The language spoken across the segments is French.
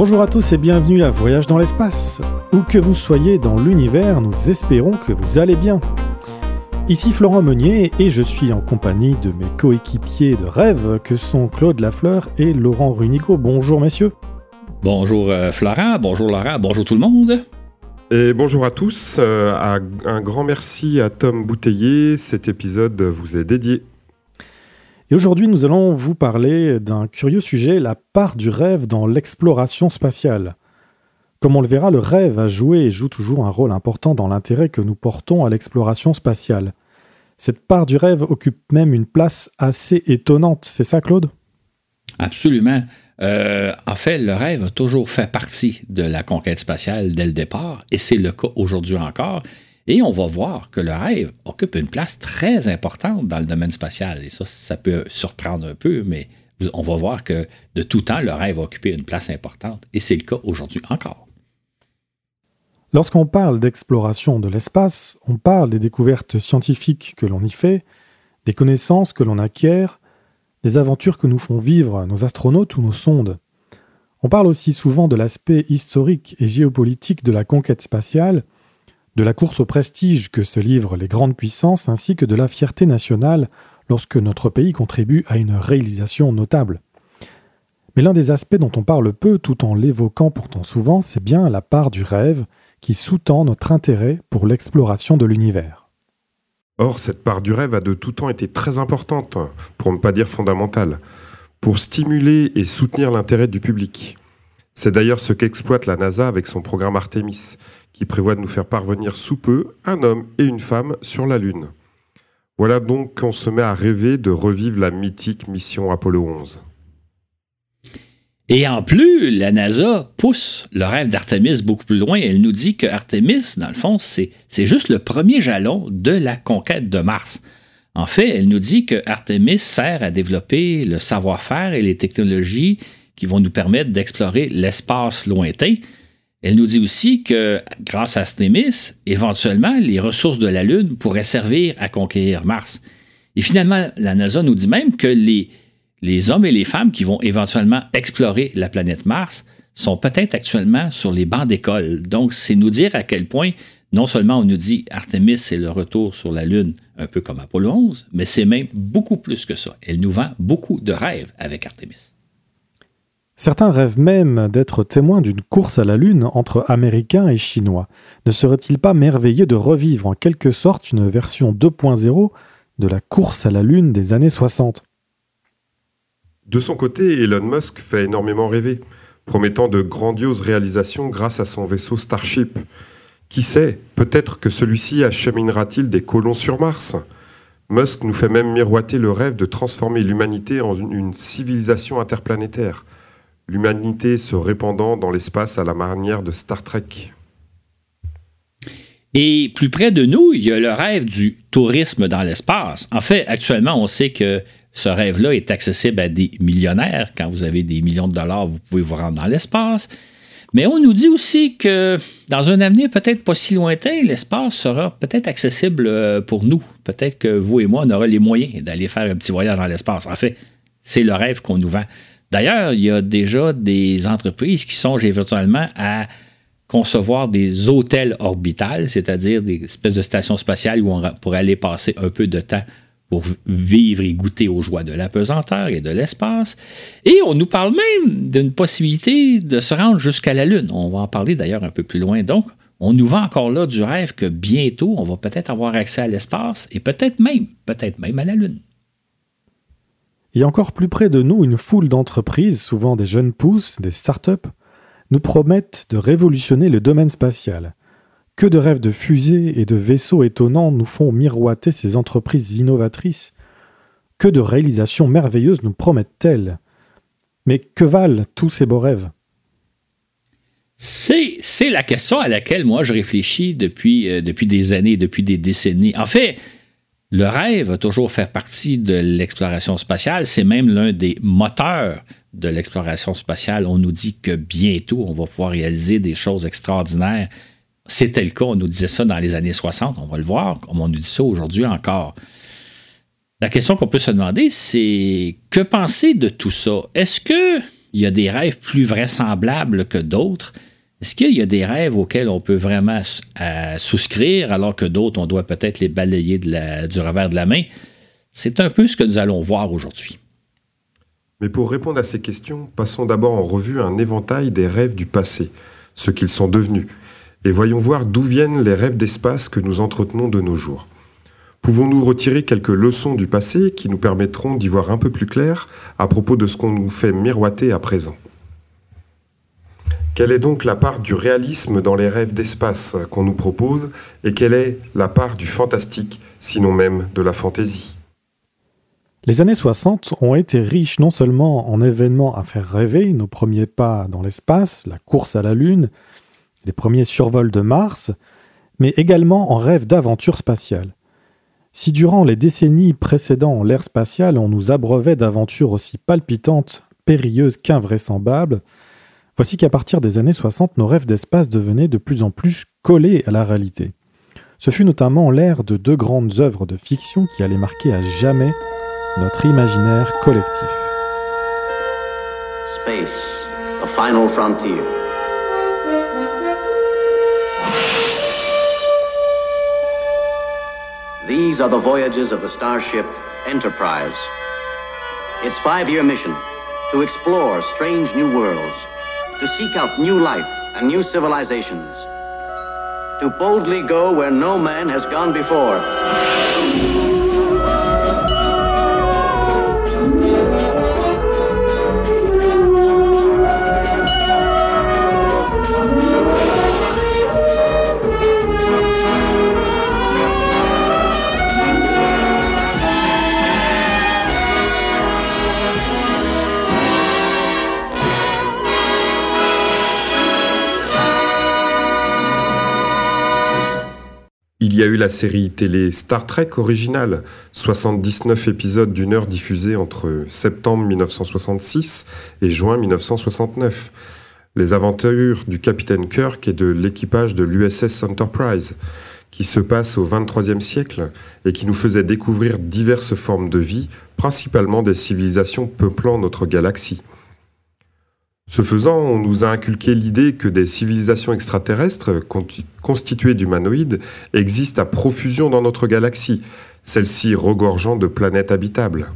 Bonjour à tous et bienvenue à Voyage dans l'espace. Où que vous soyez dans l'univers, nous espérons que vous allez bien. Ici Florent Meunier et je suis en compagnie de mes coéquipiers de rêve que sont Claude Lafleur et Laurent Runico. Bonjour messieurs. Bonjour euh, Florent, bonjour Laurent, bonjour tout le monde. Et bonjour à tous, euh, un grand merci à Tom Bouteiller, cet épisode vous est dédié. Et aujourd'hui, nous allons vous parler d'un curieux sujet, la part du rêve dans l'exploration spatiale. Comme on le verra, le rêve a joué et joue toujours un rôle important dans l'intérêt que nous portons à l'exploration spatiale. Cette part du rêve occupe même une place assez étonnante, c'est ça Claude? Absolument. Euh, en fait, le rêve a toujours fait partie de la conquête spatiale dès le départ, et c'est le cas aujourd'hui encore. Et on va voir que le rêve occupe une place très importante dans le domaine spatial. Et ça, ça peut surprendre un peu, mais on va voir que de tout temps, le rêve a occupé une place importante. Et c'est le cas aujourd'hui encore. Lorsqu'on parle d'exploration de l'espace, on parle des découvertes scientifiques que l'on y fait, des connaissances que l'on acquiert, des aventures que nous font vivre nos astronautes ou nos sondes. On parle aussi souvent de l'aspect historique et géopolitique de la conquête spatiale, de la course au prestige que se livrent les grandes puissances ainsi que de la fierté nationale lorsque notre pays contribue à une réalisation notable. Mais l'un des aspects dont on parle peu tout en l'évoquant pourtant souvent, c'est bien la part du rêve qui sous-tend notre intérêt pour l'exploration de l'univers. Or, cette part du rêve a de tout temps été très importante, pour ne pas dire fondamentale, pour stimuler et soutenir l'intérêt du public. C'est d'ailleurs ce qu'exploite la NASA avec son programme Artemis, qui prévoit de nous faire parvenir sous peu un homme et une femme sur la Lune. Voilà donc qu'on se met à rêver de revivre la mythique mission Apollo 11. Et en plus, la NASA pousse le rêve d'Artemis beaucoup plus loin. Elle nous dit que Artemis, dans le fond, c'est juste le premier jalon de la conquête de Mars. En fait, elle nous dit que Artemis sert à développer le savoir-faire et les technologies qui vont nous permettre d'explorer l'espace lointain, elle nous dit aussi que grâce à Artemis, éventuellement, les ressources de la Lune pourraient servir à conquérir Mars. Et finalement, la NASA nous dit même que les, les hommes et les femmes qui vont éventuellement explorer la planète Mars sont peut-être actuellement sur les bancs d'école. Donc, c'est nous dire à quel point, non seulement on nous dit Artemis, c'est le retour sur la Lune, un peu comme Apollo 11, mais c'est même beaucoup plus que ça. Elle nous vend beaucoup de rêves avec Artemis. Certains rêvent même d'être témoins d'une course à la Lune entre Américains et Chinois. Ne serait-il pas merveilleux de revivre en quelque sorte une version 2.0 de la course à la Lune des années 60 De son côté, Elon Musk fait énormément rêver, promettant de grandioses réalisations grâce à son vaisseau Starship. Qui sait, peut-être que celui-ci acheminera-t-il des colons sur Mars? Musk nous fait même miroiter le rêve de transformer l'humanité en une civilisation interplanétaire l'humanité se répandant dans l'espace à la manière de Star Trek. Et plus près de nous, il y a le rêve du tourisme dans l'espace. En fait, actuellement, on sait que ce rêve-là est accessible à des millionnaires. Quand vous avez des millions de dollars, vous pouvez vous rendre dans l'espace. Mais on nous dit aussi que dans un avenir peut-être pas si lointain, l'espace sera peut-être accessible euh, pour nous. Peut-être que vous et moi, on aura les moyens d'aller faire un petit voyage dans l'espace. En fait, c'est le rêve qu'on nous vend. D'ailleurs, il y a déjà des entreprises qui songent éventuellement à concevoir des hôtels orbitales, c'est-à-dire des espèces de stations spatiales où on pourrait aller passer un peu de temps pour vivre et goûter aux joies de la pesanteur et de l'espace. Et on nous parle même d'une possibilité de se rendre jusqu'à la Lune. On va en parler d'ailleurs un peu plus loin. Donc, on nous vend encore là du rêve que bientôt, on va peut-être avoir accès à l'espace et peut-être même, peut-être même à la Lune. Et encore plus près de nous, une foule d'entreprises, souvent des jeunes pousses, des start-up, nous promettent de révolutionner le domaine spatial. Que de rêves de fusées et de vaisseaux étonnants nous font miroiter ces entreprises innovatrices. Que de réalisations merveilleuses nous promettent-elles. Mais que valent tous ces beaux rêves? C'est, la question à laquelle moi je réfléchis depuis, euh, depuis des années, depuis des décennies. En fait, le rêve a toujours fait partie de l'exploration spatiale. C'est même l'un des moteurs de l'exploration spatiale. On nous dit que bientôt, on va pouvoir réaliser des choses extraordinaires. C'était le cas, on nous disait ça dans les années 60, on va le voir, comme on nous dit ça aujourd'hui encore. La question qu'on peut se demander, c'est que penser de tout ça? Est-ce que il y a des rêves plus vraisemblables que d'autres? Est-ce qu'il y a des rêves auxquels on peut vraiment souscrire alors que d'autres, on doit peut-être les balayer du revers de la main? C'est un peu ce que nous allons voir aujourd'hui. Mais pour répondre à ces questions, passons d'abord en revue un éventail des rêves du passé, ce qu'ils sont devenus, et voyons voir d'où viennent les rêves d'espace que nous entretenons de nos jours. Pouvons-nous retirer quelques leçons du passé qui nous permettront d'y voir un peu plus clair à propos de ce qu'on nous fait miroiter à présent? Quelle est donc la part du réalisme dans les rêves d'espace qu'on nous propose et quelle est la part du fantastique, sinon même de la fantaisie? Les années 60 ont été riches non seulement en événements à faire rêver, nos premiers pas dans l'espace, la course à la Lune, les premiers survols de Mars, mais également en rêves d'aventure spatiale. Si durant les décennies précédant l'ère spatiale on nous abreuvait d'aventures aussi palpitantes, périlleuses qu'invraisemblables, voici qu'à partir des années 60 nos rêves d'espace devenaient de plus en plus collés à la réalité. Ce fut notamment l'ère de deux grandes œuvres de fiction qui allaient marquer à jamais notre imaginaire collectif. Space, a final frontier. These are the voyages of the starship Enterprise. Its five year mission to explore strange new worlds, to seek out new life and new civilizations, to boldly go where no man has gone before. Y a eu la série télé Star Trek originale, 79 épisodes d'une heure diffusés entre septembre 1966 et juin 1969. Les aventures du capitaine Kirk et de l'équipage de l'USS Enterprise, qui se passe au 23e siècle et qui nous faisait découvrir diverses formes de vie, principalement des civilisations peuplant notre galaxie. Ce faisant, on nous a inculqué l'idée que des civilisations extraterrestres constituées d'humanoïdes existent à profusion dans notre galaxie, celles-ci regorgeant de planètes habitables.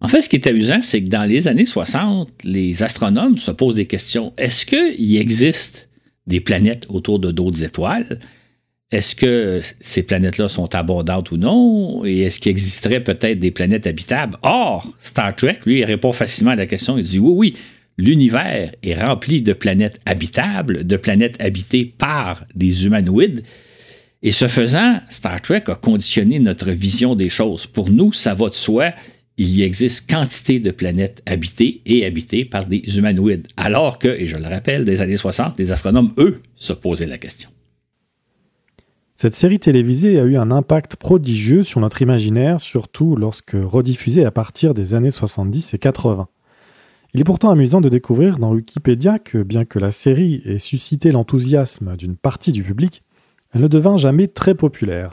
En fait, ce qui est amusant, c'est que dans les années 60, les astronomes se posent des questions. Est-ce qu'il existe des planètes autour de d'autres étoiles? Est-ce que ces planètes-là sont abondantes ou non? Et est-ce qu'il existerait peut-être des planètes habitables? Or, Star Trek, lui, répond facilement à la question. Il dit oui, oui, l'univers est rempli de planètes habitables, de planètes habitées par des humanoïdes. Et ce faisant, Star Trek a conditionné notre vision des choses. Pour nous, ça va de soi. Il y existe quantité de planètes habitées et habitées par des humanoïdes. Alors que, et je le rappelle, des années 60, les astronomes, eux, se posaient la question. Cette série télévisée a eu un impact prodigieux sur notre imaginaire, surtout lorsque rediffusée à partir des années 70 et 80. Il est pourtant amusant de découvrir dans Wikipédia que bien que la série ait suscité l'enthousiasme d'une partie du public, elle ne devint jamais très populaire.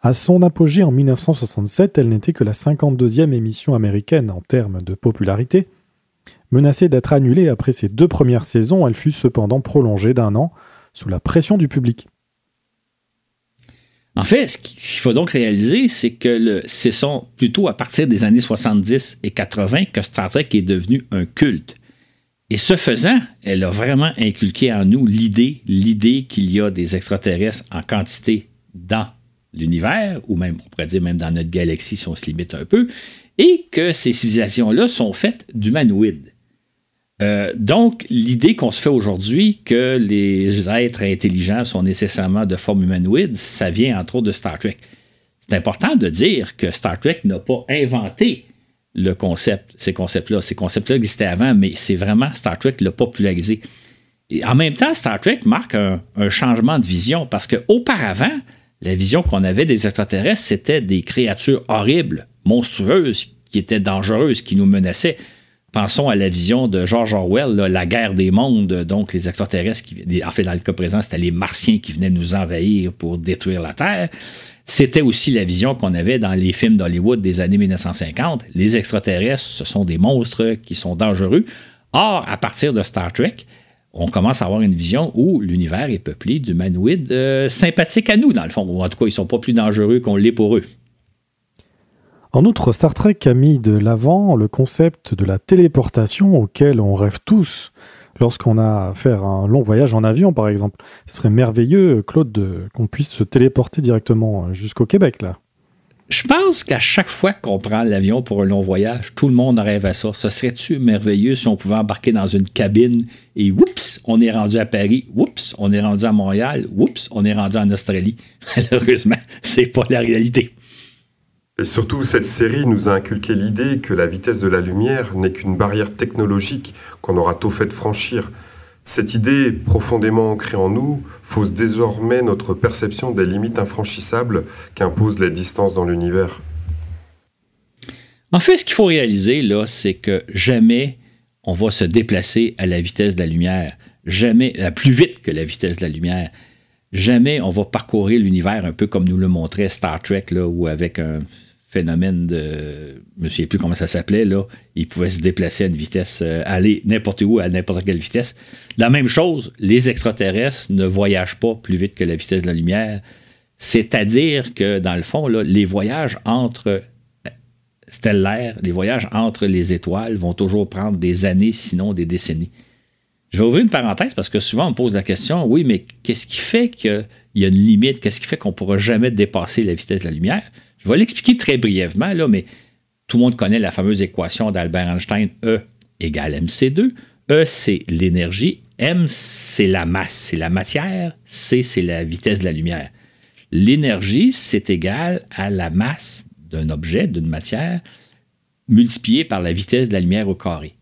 À son apogée en 1967, elle n'était que la 52e émission américaine en termes de popularité. Menacée d'être annulée après ses deux premières saisons, elle fut cependant prolongée d'un an sous la pression du public. En fait, ce qu'il faut donc réaliser, c'est que ce sont plutôt à partir des années 70 et 80 que Star Trek est devenu un culte. Et ce faisant, elle a vraiment inculqué en nous l'idée, l'idée qu'il y a des extraterrestres en quantité dans l'univers, ou même, on pourrait dire même dans notre galaxie si on se limite un peu, et que ces civilisations-là sont faites d'humanoïdes. Euh, donc, l'idée qu'on se fait aujourd'hui que les êtres intelligents sont nécessairement de forme humanoïde, ça vient entre autres de Star Trek. C'est important de dire que Star Trek n'a pas inventé le concept, ces concepts-là. Ces concepts-là existaient avant, mais c'est vraiment Star Trek qui l'a popularisé. Et en même temps, Star Trek marque un, un changement de vision parce qu'auparavant, la vision qu'on avait des extraterrestres, c'était des créatures horribles, monstrueuses, qui étaient dangereuses, qui nous menaçaient. Pensons à la vision de George Orwell, la guerre des mondes, donc les extraterrestres, qui, en fait, dans le cas présent, c'était les martiens qui venaient nous envahir pour détruire la Terre. C'était aussi la vision qu'on avait dans les films d'Hollywood des années 1950. Les extraterrestres, ce sont des monstres qui sont dangereux. Or, à partir de Star Trek, on commence à avoir une vision où l'univers est peuplé d'humanoïdes euh, sympathiques à nous, dans le fond. Ou en tout cas, ils ne sont pas plus dangereux qu'on l'est pour eux. En outre, Star Trek a mis de l'avant le concept de la téléportation auquel on rêve tous lorsqu'on a à faire un long voyage en avion, par exemple. Ce serait merveilleux, Claude, qu'on puisse se téléporter directement jusqu'au Québec, là. Je pense qu'à chaque fois qu'on prend l'avion pour un long voyage, tout le monde rêve à ça. Ce serait-tu merveilleux si on pouvait embarquer dans une cabine et oups, on est rendu à Paris, oups, on est rendu à Montréal, oups, on est rendu en Australie? Malheureusement, c'est pas la réalité. Et surtout, cette série nous a inculqué l'idée que la vitesse de la lumière n'est qu'une barrière technologique qu'on aura tôt fait de franchir. Cette idée, profondément ancrée en nous, fausse désormais notre perception des limites infranchissables qu'imposent les distances dans l'univers. En fait, ce qu'il faut réaliser, là, c'est que jamais on va se déplacer à la vitesse de la lumière. Jamais, à plus vite que la vitesse de la lumière. Jamais on va parcourir l'univers un peu comme nous le montrait Star Trek, là, où avec un phénomène de. Je me souviens plus comment ça s'appelait, là. Il pouvait se déplacer à une vitesse, euh, aller n'importe où, à n'importe quelle vitesse. La même chose, les extraterrestres ne voyagent pas plus vite que la vitesse de la lumière. C'est-à-dire que, dans le fond, les voyages entre euh, stellaires, les voyages entre les étoiles vont toujours prendre des années, sinon des décennies. Je vais ouvrir une parenthèse parce que souvent on pose la question, oui, mais qu'est-ce qui fait qu'il y a une limite? Qu'est-ce qui fait qu'on ne pourra jamais dépasser la vitesse de la lumière? Je vais l'expliquer très brièvement, là, mais tout le monde connaît la fameuse équation d'Albert Einstein, E égale mc2. E, c'est l'énergie. M, c'est la masse, c'est la matière. C, c'est la vitesse de la lumière. L'énergie, c'est égal à la masse d'un objet, d'une matière, multiplié par la vitesse de la lumière au carré.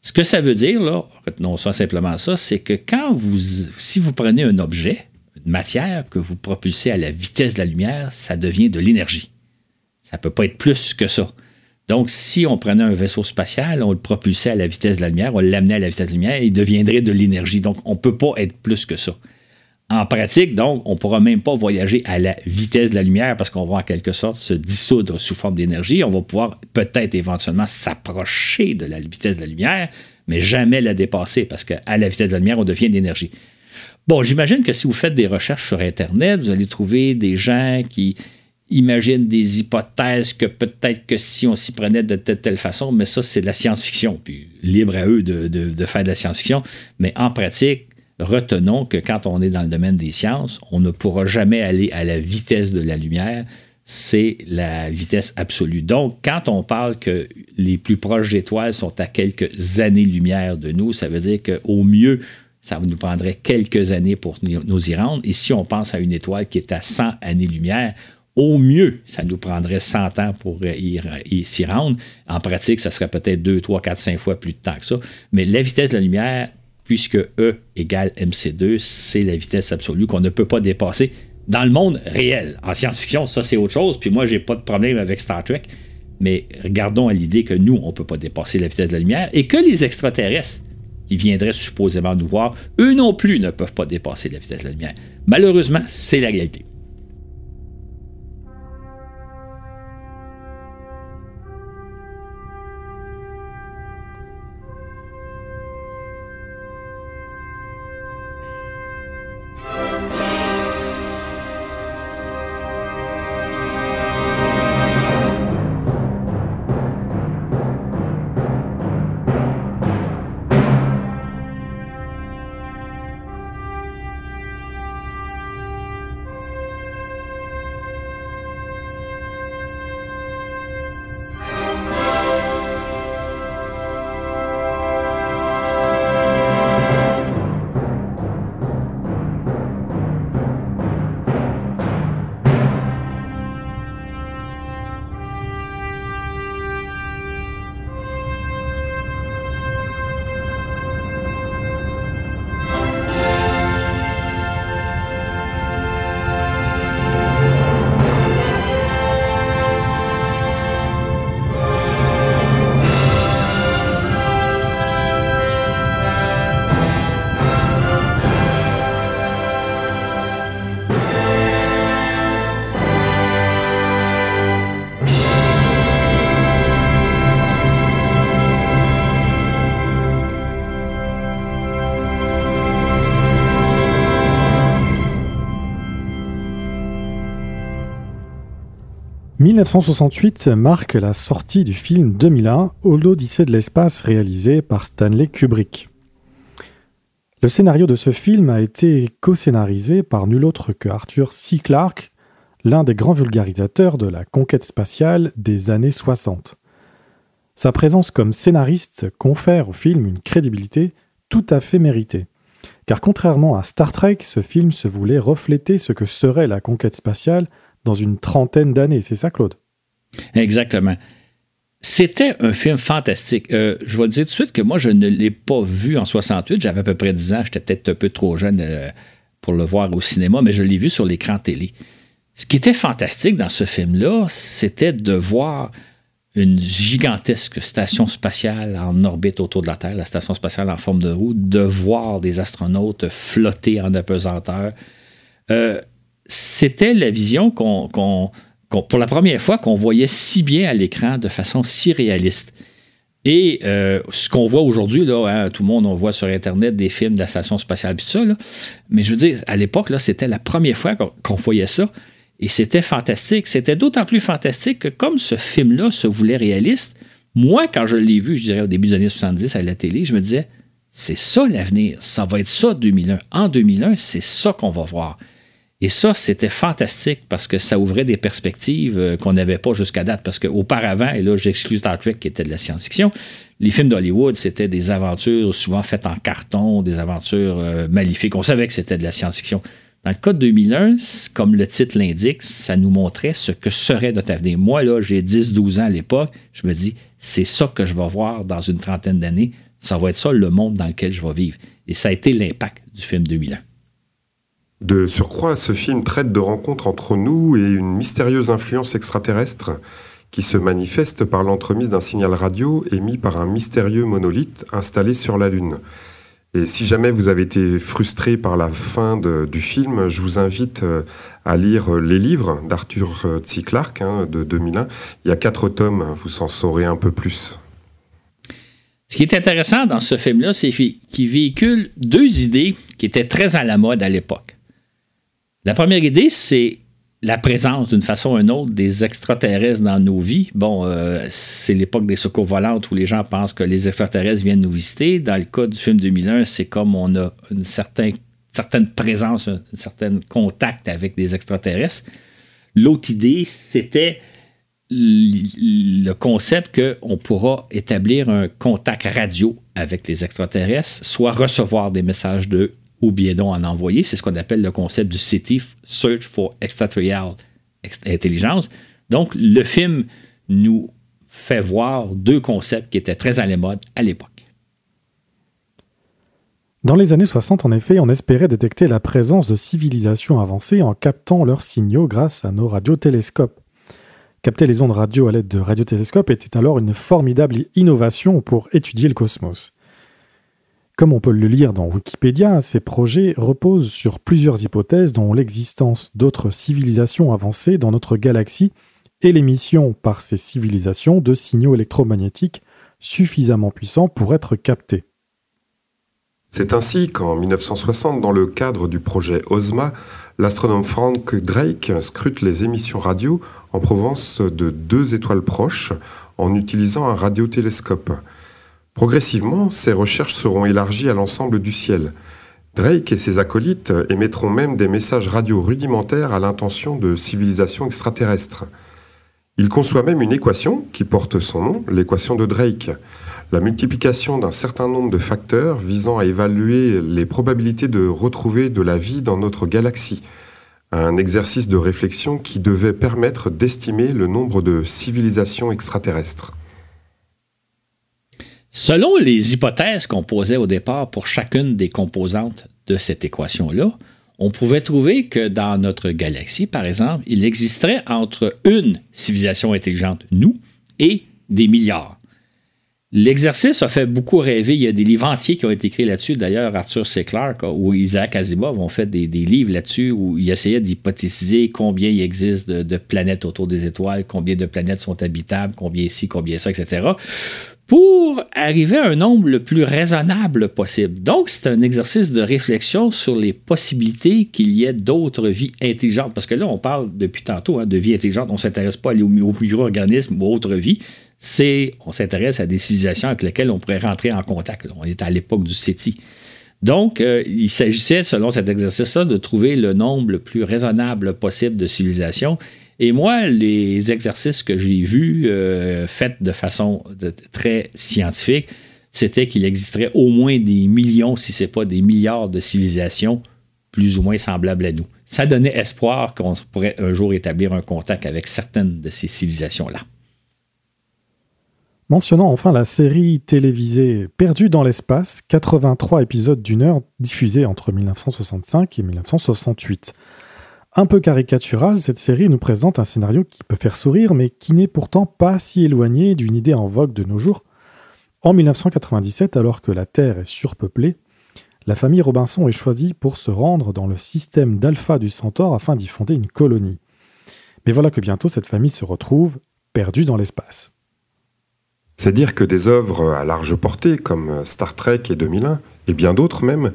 Ce que ça veut dire, là, retenons ça simplement ça, c'est que quand vous, si vous prenez un objet, une matière que vous propulsez à la vitesse de la lumière, ça devient de l'énergie. Ça ne peut pas être plus que ça. Donc, si on prenait un vaisseau spatial, on le propulsait à la vitesse de la lumière, on l'amenait à la vitesse de la lumière, il deviendrait de l'énergie. Donc, on ne peut pas être plus que ça. En pratique, donc, on ne pourra même pas voyager à la vitesse de la lumière parce qu'on va en quelque sorte se dissoudre sous forme d'énergie. On va pouvoir peut-être éventuellement s'approcher de la vitesse de la lumière, mais jamais la dépasser parce qu'à la vitesse de la lumière, on devient d'énergie. Bon, j'imagine que si vous faites des recherches sur Internet, vous allez trouver des gens qui, imagine des hypothèses que peut-être que si on s'y prenait de telle, telle façon, mais ça, c'est de la science-fiction. Puis libre à eux de, faire de la science-fiction. Mais en pratique, retenons que quand on est dans le domaine des sciences, on ne pourra jamais aller à la vitesse de la lumière. C'est la vitesse absolue. Donc, quand on parle que les plus proches étoiles sont à quelques années-lumière de nous, ça veut dire qu'au mieux, ça nous prendrait quelques années pour nous y rendre. Et si on pense à une étoile qui est à 100 années-lumière, au mieux, ça nous prendrait 100 ans pour s'y rendre. En pratique, ça serait peut-être 2, 3, 4, 5 fois plus de temps que ça. Mais la vitesse de la lumière, puisque E égale mc2, c'est la vitesse absolue qu'on ne peut pas dépasser dans le monde réel. En science-fiction, ça c'est autre chose. Puis moi, j'ai pas de problème avec Star Trek. Mais regardons à l'idée que nous, on ne peut pas dépasser la vitesse de la lumière et que les extraterrestres qui viendraient supposément nous voir, eux non plus ne peuvent pas dépasser la vitesse de la lumière. Malheureusement, c'est la réalité. 1968 marque la sortie du film 2001, L'Odyssée de l'espace, réalisé par Stanley Kubrick. Le scénario de ce film a été co-scénarisé par nul autre que Arthur C. Clarke, l'un des grands vulgarisateurs de la conquête spatiale des années 60. Sa présence comme scénariste confère au film une crédibilité tout à fait méritée. Car contrairement à Star Trek, ce film se voulait refléter ce que serait la conquête spatiale dans une trentaine d'années. C'est ça, Claude? Exactement. C'était un film fantastique. Euh, je vais le dire tout de suite que moi, je ne l'ai pas vu en 68. J'avais à peu près 10 ans. J'étais peut-être un peu trop jeune euh, pour le voir au cinéma, mais je l'ai vu sur l'écran télé. Ce qui était fantastique dans ce film-là, c'était de voir une gigantesque station spatiale en orbite autour de la Terre, la station spatiale en forme de roue, de voir des astronautes flotter en apesanteur. Euh, c'était la vision qu'on, pour la première fois, qu'on voyait si bien à l'écran de façon si réaliste. Et euh, ce qu'on voit aujourd'hui, là, hein, tout le monde, on voit sur Internet des films de la station spatiale, tout ça, mais je veux dire, à l'époque, là, c'était la première fois qu'on, voyait ça. Et c'était fantastique. C'était d'autant plus fantastique que comme ce film-là se voulait réaliste, moi, quand je l'ai vu, je dirais au début des années 70 à la télé, je me disais, c'est ça l'avenir. Ça va être ça 2001. En 2001, c'est ça qu'on va voir. Et ça, c'était fantastique parce que ça ouvrait des perspectives euh, qu'on n'avait pas jusqu'à date. Parce qu'auparavant, et là, j'exclus Star Trek qui était de la science-fiction, les films d'Hollywood, c'était des aventures souvent faites en carton, des aventures euh, maléfiques. On savait que c'était de la science-fiction. Dans le cas de 2001, comme le titre l'indique, ça nous montrait ce que serait notre avenir. Moi, là, j'ai 10-12 ans à l'époque. Je me dis, c'est ça que je vais voir dans une trentaine d'années. Ça va être ça le monde dans lequel je vais vivre. Et ça a été l'impact du film 2001. De surcroît, ce film traite de rencontres entre nous et une mystérieuse influence extraterrestre qui se manifeste par l'entremise d'un signal radio émis par un mystérieux monolithe installé sur la Lune. Et si jamais vous avez été frustré par la fin du film, je vous invite euh, à lire les livres d'Arthur C. Clarke hein, de 2001. Il y a quatre tomes, vous en saurez un peu plus. Ce qui est intéressant dans ce film-là, c'est qu'il véhicule deux idées qui étaient très à la mode à l'époque. La première idée, c'est la présence d'une façon ou d'une autre des extraterrestres dans nos vies. Bon, euh, c'est l'époque des secours volantes où les gens pensent que les extraterrestres viennent nous visiter. Dans le cas du film 2001, c'est comme on a une certaine, certaine présence, un certain contact avec des extraterrestres. L'autre idée, c'était le concept qu'on pourra établir un contact radio avec les extraterrestres, soit recevoir des messages d'eux ou bien donc en envoyer. C'est ce qu'on appelle le concept du CITIF, Search for Extraterrestrial Intelligence. Donc, le film nous fait voir deux concepts qui étaient très à la mode à l'époque. Dans les années 60, en effet, on espérait détecter la présence de civilisations avancées en captant leurs signaux grâce à nos radiotélescopes. Capter les ondes radio à l'aide de radiotélescopes était alors une formidable innovation pour étudier le cosmos. Comme on peut le lire dans Wikipédia, ces projets reposent sur plusieurs hypothèses dont l'existence d'autres civilisations avancées dans notre galaxie et l'émission par ces civilisations de signaux électromagnétiques suffisamment puissants pour être captés. C'est ainsi qu'en 1960, dans le cadre du projet OSMA, l'astronome Frank Drake scrute les émissions radio en provenance de deux étoiles proches en utilisant un radiotélescope. Progressivement, ces recherches seront élargies à l'ensemble du ciel. Drake et ses acolytes émettront même des messages radio rudimentaires à l'intention de civilisations extraterrestres. Il conçoit même une équation qui porte son nom, l'équation de Drake, la multiplication d'un certain nombre de facteurs visant à évaluer les probabilités de retrouver de la vie dans notre galaxie, un exercice de réflexion qui devait permettre d'estimer le nombre de civilisations extraterrestres. Selon les hypothèses qu'on posait au départ pour chacune des composantes de cette équation-là, on pouvait trouver que dans notre galaxie, par exemple, il existerait entre une civilisation intelligente, nous, et des milliards. L'exercice a fait beaucoup rêver. Il y a des livres entiers qui ont été écrits là-dessus. D'ailleurs, Arthur C. Clarke ou Isaac Asimov ont fait des, livres là-dessus où ils essayaient d'hypothétiser combien il existe de, planètes autour des étoiles, combien de planètes sont habitables, combien ici, combien ça, etc. pour arriver à un nombre le plus raisonnable possible. Donc, c'est un exercice de réflexion sur les possibilités qu'il y ait d'autres vies intelligentes. Parce que là, on parle depuis tantôt hein, de vie intelligente. On ne s'intéresse pas aux, aux micro-organismes ou autres vies. C'est, on s'intéresse à des civilisations avec lesquelles on pourrait rentrer en contact. On est à l'époque du SETI. Donc, euh, il s'agissait, selon cet exercice-là, de trouver le nombre le plus raisonnable possible de civilisations. Et moi, les exercices que j'ai vus, euh, faits de façon très scientifique, c'était qu'il existerait au moins des millions, si ce n'est pas des milliards de civilisations plus ou moins semblables à nous. Ça donnait espoir qu'on pourrait un jour établir un contact avec certaines de ces civilisations-là. Mentionnant enfin la série télévisée Perdue dans l'espace, 83 épisodes d'une heure diffusés entre 1965 et 1968. Un peu caricatural, cette série nous présente un scénario qui peut faire sourire, mais qui n'est pourtant pas si éloigné d'une idée en vogue de nos jours. En 1997, alors que la Terre est surpeuplée, la famille Robinson est choisie pour se rendre dans le système d'Alpha du Centaure afin d'y fonder une colonie. Mais voilà que bientôt cette famille se retrouve perdue dans l'espace. C'est dire que des œuvres à large portée, comme Star Trek et 2001, et bien d'autres même,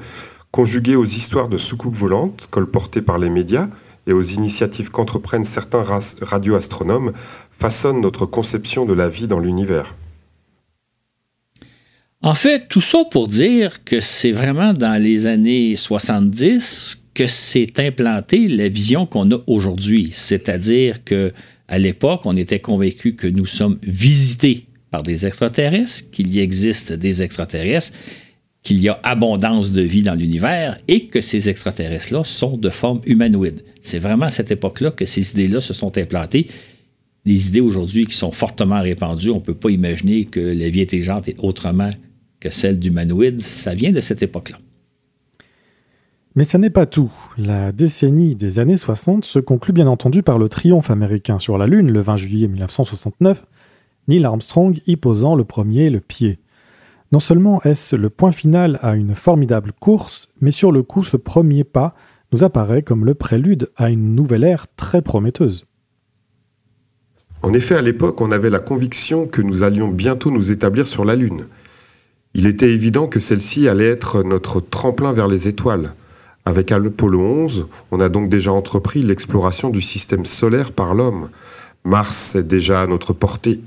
conjuguées aux histoires de soucoupes volantes colportées par les médias et aux initiatives qu'entreprennent certains radioastronomes, façonnent notre conception de la vie dans l'univers. En fait, tout ça pour dire que c'est vraiment dans les années 70 que s'est implantée la vision qu'on a aujourd'hui. C'est-à-dire que à l'époque, on était convaincu que nous sommes visités par des extraterrestres, qu'il y existe des extraterrestres, qu'il y a abondance de vie dans l'univers et que ces extraterrestres-là sont de forme humanoïde. C'est vraiment à cette époque-là que ces idées-là se sont implantées. Des idées aujourd'hui qui sont fortement répandues. On ne peut pas imaginer que la vie intelligente est autrement que celle d'humanoïde. Ça vient de cette époque-là. Mais ça n'est pas tout. La décennie des années 60 se conclut bien entendu par le triomphe américain sur la Lune le 20 juillet 1969 Neil Armstrong y posant le premier le pied. Non seulement est-ce le point final à une formidable course, mais sur le coup ce premier pas nous apparaît comme le prélude à une nouvelle ère très prometteuse. En effet, à l'époque, on avait la conviction que nous allions bientôt nous établir sur la Lune. Il était évident que celle-ci allait être notre tremplin vers les étoiles. Avec Apollo 11, on a donc déjà entrepris l'exploration du système solaire par l'homme. Mars est déjà à notre portée.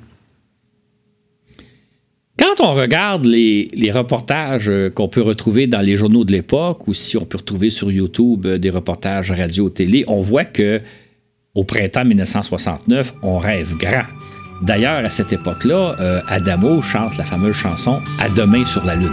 Quand on regarde les, reportages euh, qu'on peut retrouver dans les journaux de l'époque ou si on peut retrouver sur YouTube euh, des reportages radio-télé, on voit que au printemps 1969, on rêve grand. D'ailleurs, à cette époque-là, euh, Adamo chante la fameuse chanson À demain sur la Lune.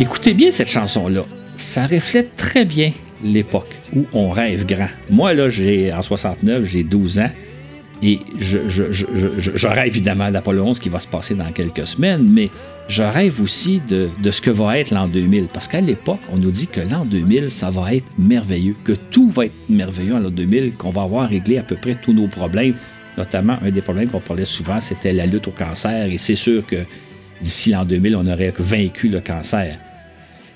Écoutez bien cette chanson-là. Ça reflète très bien l'époque où on rêve grand. Moi, là, j'ai en 69, j'ai 12 ans. Et je, rêve évidemment d'Apollo 11 qui va se passer dans quelques semaines, mais je rêve aussi de, de ce que va être l'an 2000. Parce qu'à l'époque, on nous dit que l'an 2000, ça va être merveilleux, que tout va être merveilleux en l'an 2000, qu'on va avoir réglé à peu près tous nos problèmes. Notamment, un des problèmes qu'on parlait souvent, c'était la lutte au cancer. Et c'est sûr que d'ici l'an 2000, on aurait vaincu le cancer.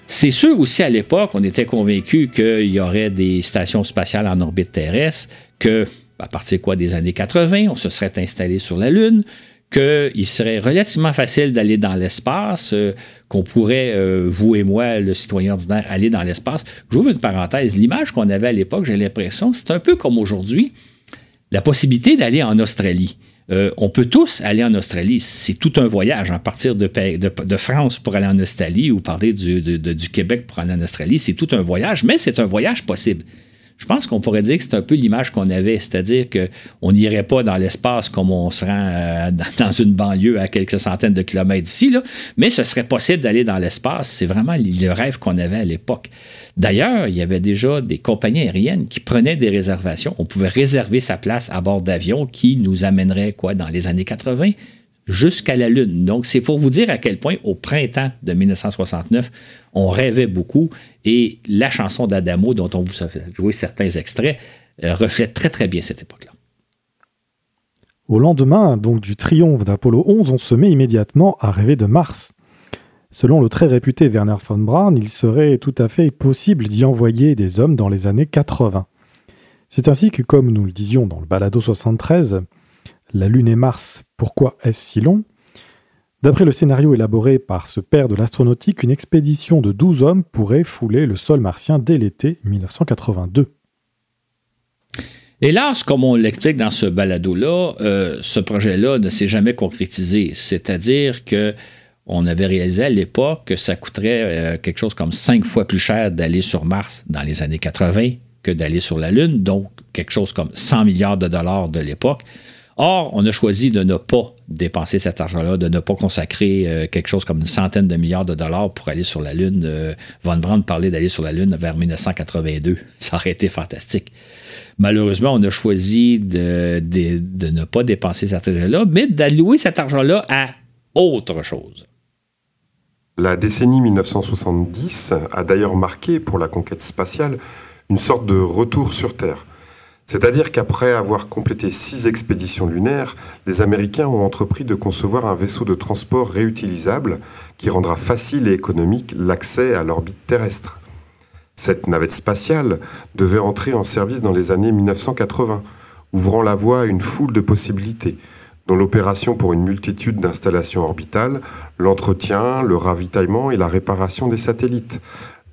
C'est sûr aussi à l'époque, on était convaincu qu'il y aurait des stations spatiales en orbite terrestre, que à partir quoi des années 80, on se serait installé sur la Lune, qu'il serait relativement facile d'aller dans l'espace, euh, qu'on pourrait, euh, vous et moi, le citoyen ordinaire, aller dans l'espace. J'ouvre une parenthèse. L'image qu'on avait à l'époque, j'ai l'impression, c'est un peu comme aujourd'hui, la possibilité d'aller en Australie. Euh, on peut tous aller en Australie. C'est tout un voyage. En partir de, France pour aller en Australie ou parler du, Québec pour aller en Australie, c'est tout un voyage, mais c'est un voyage possible. je pense qu'on pourrait dire que c'est un peu l'image qu'on avait, c'est-à-dire qu'on n'irait pas dans l'espace comme on se rend euh, dans une banlieue à quelques centaines de kilomètres d'ici, mais ce serait possible d'aller dans l'espace. C'est vraiment le rêve qu'on avait à l'époque. D'ailleurs, il y avait déjà des compagnies aériennes qui prenaient des réservations. On pouvait réserver sa place à bord d'avions qui nous amènerait quoi dans les années 80 jusqu'à la Lune. Donc, c'est pour vous dire à quel point, au printemps de 1969, on rêvait beaucoup et la chanson d'Adamo, dont on vous a joué certains extraits, euh, reflète très, très bien cette époque-là. Au lendemain donc du triomphe d'Apollo 11, on se met immédiatement à rêver de Mars. Selon le très réputé Werner von Braun, il serait tout à fait possible d'y envoyer des hommes dans les années 80. C'est ainsi que, comme nous le disions dans le Balado 73, La Lune et Mars, pourquoi est-ce si long? D'après le scénario élaboré par ce père de l'astronautique, une expédition de 12 hommes pourrait fouler le sol martien dès l'été 1982. Hélas, comme on l'explique dans ce balado-là, euh, ce projet-là ne s'est jamais concrétisé. C'est-à-dire que on avait réalisé à l'époque que ça coûterait euh, quelque chose comme cinq fois plus cher d'aller sur Mars dans les années 80 que d'aller sur la Lune, donc quelque chose comme 100 milliards de dollars de l'époque. Or, on a choisi de ne pas dépenser cet argent-là, de ne pas consacrer euh, quelque chose comme une centaine de milliards de dollars pour aller sur la Lune. Euh, Von Braun parlait d'aller sur la Lune vers 1982. Ça aurait été fantastique. Malheureusement, on a choisi de, de ne pas dépenser cet argent-là, mais d'allouer cet argent-là à autre chose. La décennie 1970 a d'ailleurs marqué pour la conquête spatiale une sorte de retour sur Terre. C'est-à-dire qu'après avoir complété six expéditions lunaires, les Américains ont entrepris de concevoir un vaisseau de transport réutilisable qui rendra facile et économique l'accès à l'orbite terrestre. Cette navette spatiale devait entrer en service dans les années 1980, ouvrant la voie à une foule de possibilités, dont l'opération pour une multitude d'installations orbitales, l'entretien, le ravitaillement et la réparation des satellites,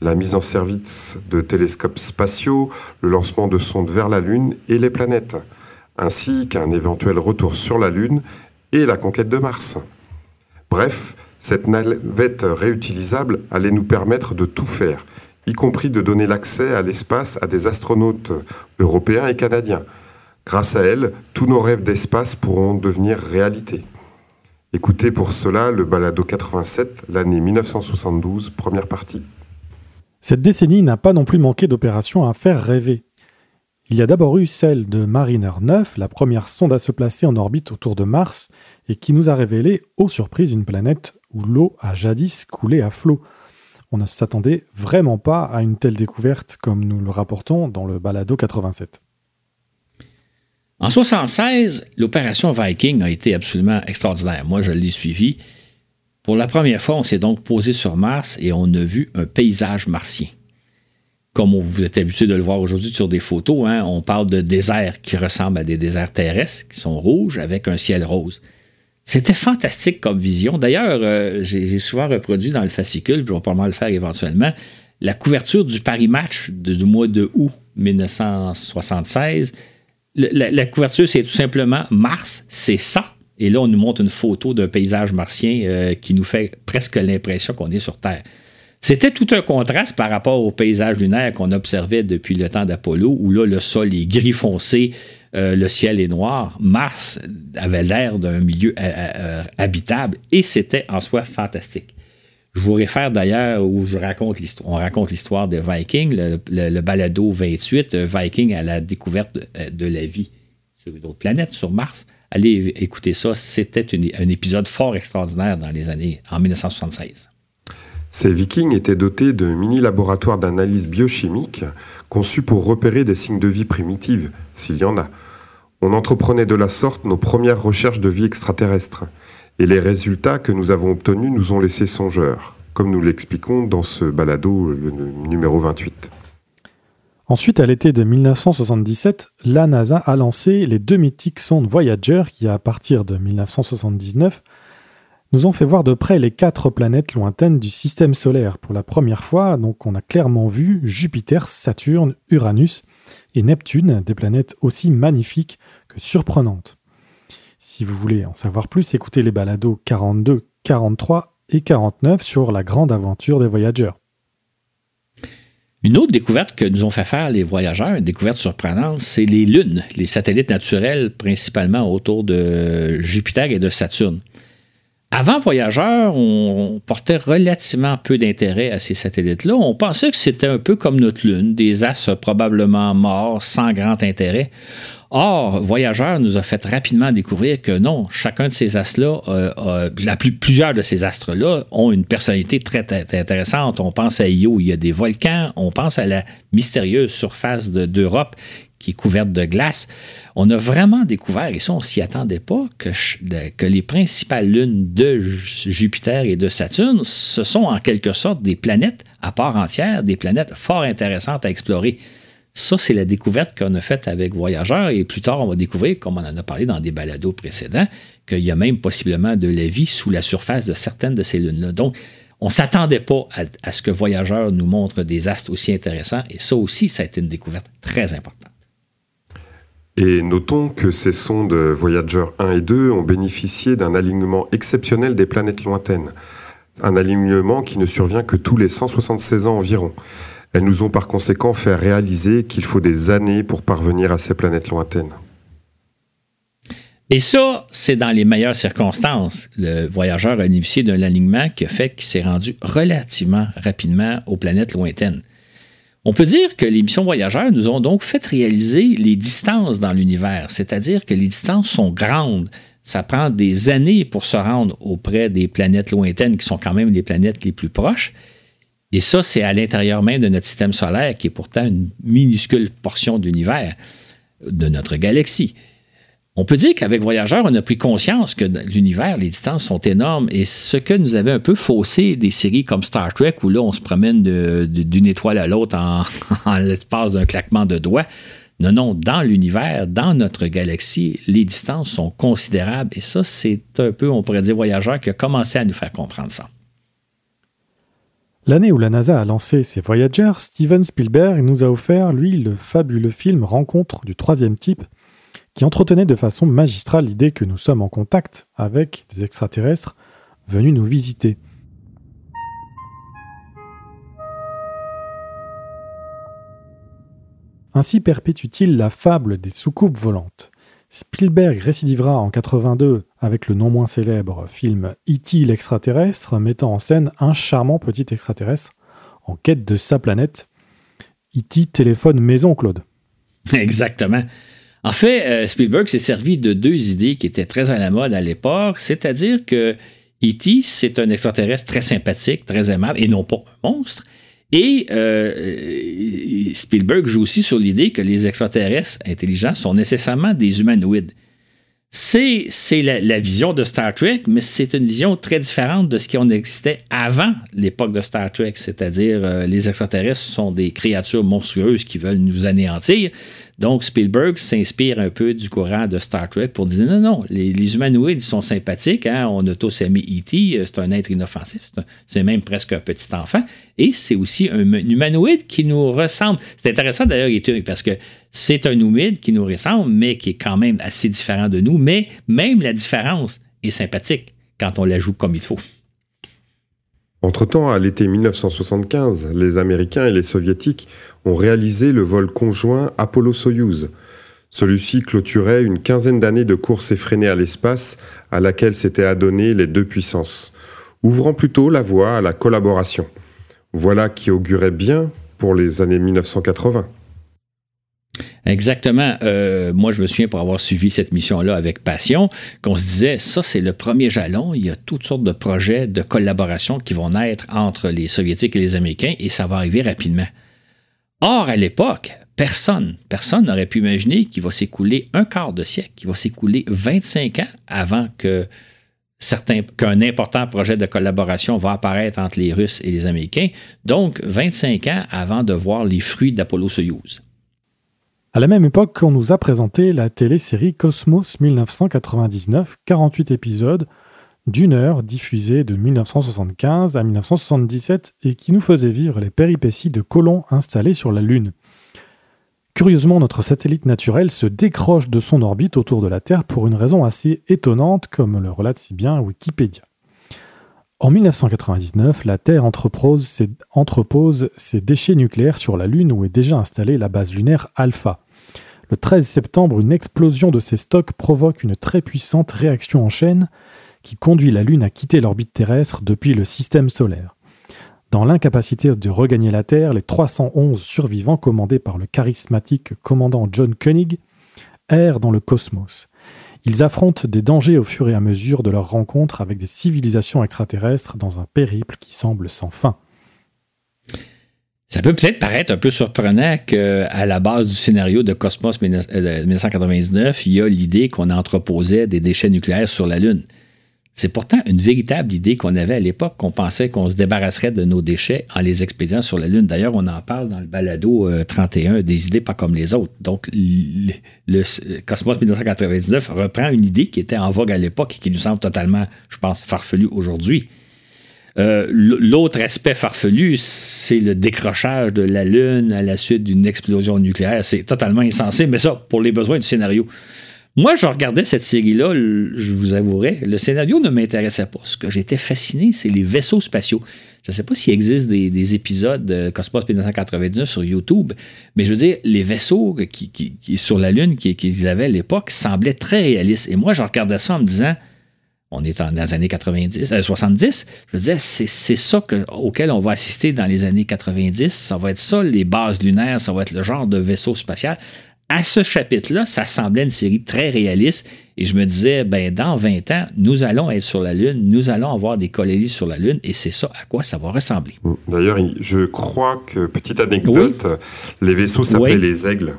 la mise en service de télescopes spatiaux, le lancement de sondes vers la Lune et les planètes, ainsi qu'un éventuel retour sur la Lune et la conquête de Mars. Bref, cette navette réutilisable allait nous permettre de tout faire, y compris de donner l'accès à l'espace à des astronautes européens et canadiens, Grâce à elle, tous nos rêves d'espace pourront devenir réalité. Écoutez pour cela le balado 87, l'année 1972, première partie. Cette décennie n'a pas non plus manqué d'opérations à faire rêver. Il y a d'abord eu celle de Mariner 9, la première sonde à se placer en orbite autour de Mars, et qui nous a révélé, aux surprises, une planète où l'eau a jadis coulé à flot. On ne s'attendait vraiment pas à une telle découverte comme nous le rapportons dans le balado 87. En 1976, l'opération Viking a été absolument extraordinaire. Moi, je l'ai suivi. Pour la première fois, on s'est donc posé sur Mars et on a vu un paysage martien. Comme vous êtes habitué de le voir aujourd'hui sur des photos, hein, on parle de déserts qui ressemblent à des déserts terrestres, qui sont rouges avec un ciel rose. C'était fantastique comme vision. D'ailleurs, euh, j'ai souvent reproduit dans le fascicule, puis on va probablement le faire éventuellement, la couverture du Paris Match du mois de août 1976 la, couverture, c'est tout simplement Mars, c'est ça. Et là, on nous montre une photo d'un paysage martien euh, qui nous fait presque l'impression qu'on est sur Terre. C'était tout un contraste par rapport au paysage lunaire qu'on observait depuis le temps d'Apollo, où là, le sol est gris foncé, euh, le ciel est noir. Mars avait l'air d'un milieu euh, habitable et c'était en soi fantastique. Je vous réfère d'ailleurs où on raconte l'histoire de Viking, le, balado 28, euh, Viking à la découverte de, la vie sur une autre planète, sur Mars. Allez écouter ça, c'était un épisode fort extraordinaire dans les années, en 1976. Ces Vikings étaient dotés de mini-laboratoires d'analyse biochimique conçus pour repérer des signes de vie primitives, s'il y en a. On entreprenait de la sorte nos premières recherches de vie extraterrestre. Et les résultats que nous avons obtenus nous ont laissé songeurs, comme nous l'expliquons dans ce balado numéro 28. Ensuite, à l'été de 1977, la NASA a lancé les deux mythiques sondes Voyager qui, à partir de 1979, nous ont fait voir de près les quatre planètes lointaines du système solaire. Pour la première fois, donc, on a clairement vu Jupiter, Saturne, Uranus et Neptune, des planètes aussi magnifiques que surprenantes. Si vous voulez en savoir plus, écoutez les balados 42, 43 et 49 sur la grande aventure des voyageurs. Une autre découverte que nous ont fait faire les voyageurs, une découverte surprenante, c'est les lunes, les satellites naturels principalement autour de Jupiter et de Saturne. Avant Voyageurs, on portait relativement peu d'intérêt à ces satellites-là. On pensait que c'était un peu comme notre Lune, des astres probablement morts, sans grand intérêt. Or, Voyageurs nous a fait rapidement découvrir que non, chacun de ces astres-là, euh, plusieurs de ces astres-là ont une personnalité très, intéressante. On pense à Io, il y a des volcans. On pense à la mystérieuse surface d'Europe qui est couverte de glace. On a vraiment découvert, et ça, on s'y attendait pas, que les principales lunes de Jupiter et de Saturne, ce sont en quelque sorte des planètes à part entière, des planètes fort intéressantes à explorer. Ça, c'est la découverte qu'on a faite avec Voyageurs et plus tard, on va découvrir, comme on en a parlé dans des balados précédents, qu'il y a même possiblement de la vie sous la surface de certaines de ces lunes-là. Donc, on ne s'attendait pas à, ce que Voyageurs nous montre des astres aussi intéressants et ça aussi, ça a été une découverte très importante. Et notons que ces sondes Voyager 1 et 2 ont bénéficié d'un alignement exceptionnel des planètes lointaines. Un alignement qui ne survient que tous les 176 ans environ. Elles nous ont par conséquent fait réaliser qu'il faut des années pour parvenir à ces planètes lointaines. Et ça, c'est dans les meilleures circonstances. Le voyageur a bénéficié d'un alignement qui a fait qu'il s'est rendu relativement rapidement aux planètes lointaines. On peut dire que les missions voyageurs nous ont donc fait réaliser les distances dans l'univers, c'est-à-dire que les distances sont grandes. Ça prend des années pour se rendre auprès des planètes lointaines qui sont quand même les planètes les plus proches. Et ça, c'est à l'intérieur même de notre système solaire, qui est pourtant une minuscule portion d'univers de notre galaxie. On peut dire qu'avec Voyageurs, on a pris conscience que l'univers, les distances sont énormes et ce que nous avait un peu faussé des séries comme Star Trek, où là, on se promène d'une étoile à l'autre en, l'espace d'un claquement de doigts. Non, non, dans l'univers, dans notre galaxie, les distances sont considérables et ça, c'est un peu, on pourrait dire, Voyageurs qui a commencé à nous faire comprendre ça. L'année où la NASA a lancé ses Voyagers, Steven Spielberg nous a offert, lui, le fabuleux film Rencontre du troisième type, qui entretenait de façon magistrale l'idée que nous sommes en contact avec des extraterrestres venus nous visiter. Ainsi perpétue-t-il la fable des soucoupes volantes. Spielberg récidivera en 82 avec le non moins célèbre film E.T. l'extraterrestre, mettant en scène un charmant petit extraterrestre en quête de sa planète. E.T. téléphone maison, Claude. Exactement. En fait, euh, Spielberg s'est servi de deux idées qui étaient très à la mode à l'époque, c'est-à-dire que E.T., c'est un extraterrestre très sympathique, très aimable, et non pas un monstre. Et euh, Spielberg joue aussi sur l'idée que les extraterrestres intelligents sont nécessairement des humanoïdes. C'est, la, la, vision de Star Trek, mais c'est une vision très différente de ce qui en existait avant l'époque de Star Trek, c'est-à-dire euh, les extraterrestres sont des créatures monstrueuses qui veulent nous anéantir. Donc, Spielberg s'inspire un peu du courant de Star Trek pour dire non, non, les, humanoïdes sont sympathiques. Hein, on a tous aimé E.T., euh, c'est un être inoffensif, c'est même presque un petit enfant. Et c'est aussi un, humanoïde qui nous ressemble. C'est intéressant d'ailleurs, parce que c'est un humide qui nous ressemble, mais qui est quand même assez différent de nous. Mais même la différence est sympathique quand on la joue comme il faut. Entre-temps, à l'été 1975, les Américains et les Soviétiques ont réalisé le vol conjoint Apollo-Soyuz. Celui-ci clôturait une quinzaine d'années de course effrénée à l'espace à laquelle s'étaient adonnées les deux puissances, ouvrant plutôt la voie à la collaboration. Voilà qui augurait bien pour les années 1980. Exactement. Euh, moi, je me souviens pour avoir suivi cette mission-là avec passion, qu'on se disait, ça, c'est le premier jalon. Il y a toutes sortes de projets de collaboration qui vont naître entre les Soviétiques et les Américains et ça va arriver rapidement. Or, à l'époque, personne, personne n'aurait pu imaginer qu'il va s'écouler un quart de siècle, qu'il va s'écouler 25 ans avant que certains, qu'un important projet de collaboration va apparaître entre les Russes et les Américains. Donc, 25 ans avant de voir les fruits d'Apollo-Soyuz. À la même époque, on nous a présenté la télésérie Cosmos 1999, 48 épisodes d'une heure diffusée de 1975 à 1977 et qui nous faisait vivre les péripéties de colons installés sur la Lune. Curieusement, notre satellite naturel se décroche de son orbite autour de la Terre pour une raison assez étonnante, comme le relate si bien Wikipédia. En 1999, la Terre entrepose ses, déchets nucléaires sur la Lune où est déjà installée la base lunaire Alpha. Le 13 septembre, une explosion de ces stocks provoque une très puissante réaction en chaîne qui conduit la Lune à quitter l'orbite terrestre depuis le système solaire. Dans l'incapacité de regagner la Terre, les 311 survivants commandés par le charismatique commandant John Koenig errent dans le cosmos. Ils affrontent des dangers au fur et à mesure de leur rencontre avec des civilisations extraterrestres dans un périple qui semble sans fin. Ça peut peut-être paraître un peu surprenant qu'à la base du scénario de Cosmos 1999, euh, il y a l'idée qu'on entreposait des déchets nucléaires sur la Lune. C'est pourtant une véritable idée qu'on avait à l'époque, qu'on pensait qu'on se débarrasserait de nos déchets en les expédiant sur la Lune. D'ailleurs, on en parle dans le balado 31, euh, des idées pas comme les autres. Donc, le, Cosmos 1999 reprend une idée qui était en vogue à l'époque et qui nous semble totalement, je pense, farfelue aujourd'hui. Euh, l'autre aspect farfelu, c'est le décrochage de la Lune à la suite d'une explosion nucléaire. C'est totalement insensé, mais ça, pour les besoins du scénario. Moi, je regardais cette série-là, je vous avouerai, le scénario ne m'intéressait pas. Ce que j'étais fasciné, c'est les vaisseaux spatiaux. Je ne sais pas s'il existe des, épisodes de Cosmos 1999 sur YouTube, mais je veux dire, les vaisseaux qui, sur la Lune qu'ils avaient à l'époque semblaient très réalistes. Et moi, je regardais ça en me disant, on est dans les années 90, 70. Euh, je veux dire, c'est, ça auquel on va assister dans les années 90. Ça va être ça, les bases lunaires, ça va être le genre de vaisseau spatial. À ce chapitre-là, ça semblait une série très réaliste et je me disais, ben, dans 20 ans, nous allons être sur la Lune, nous allons avoir des colonies sur la Lune et c'est ça à quoi ça va ressembler. D'ailleurs, je crois que, petite anecdote, les vaisseaux s'appelaient les aigles.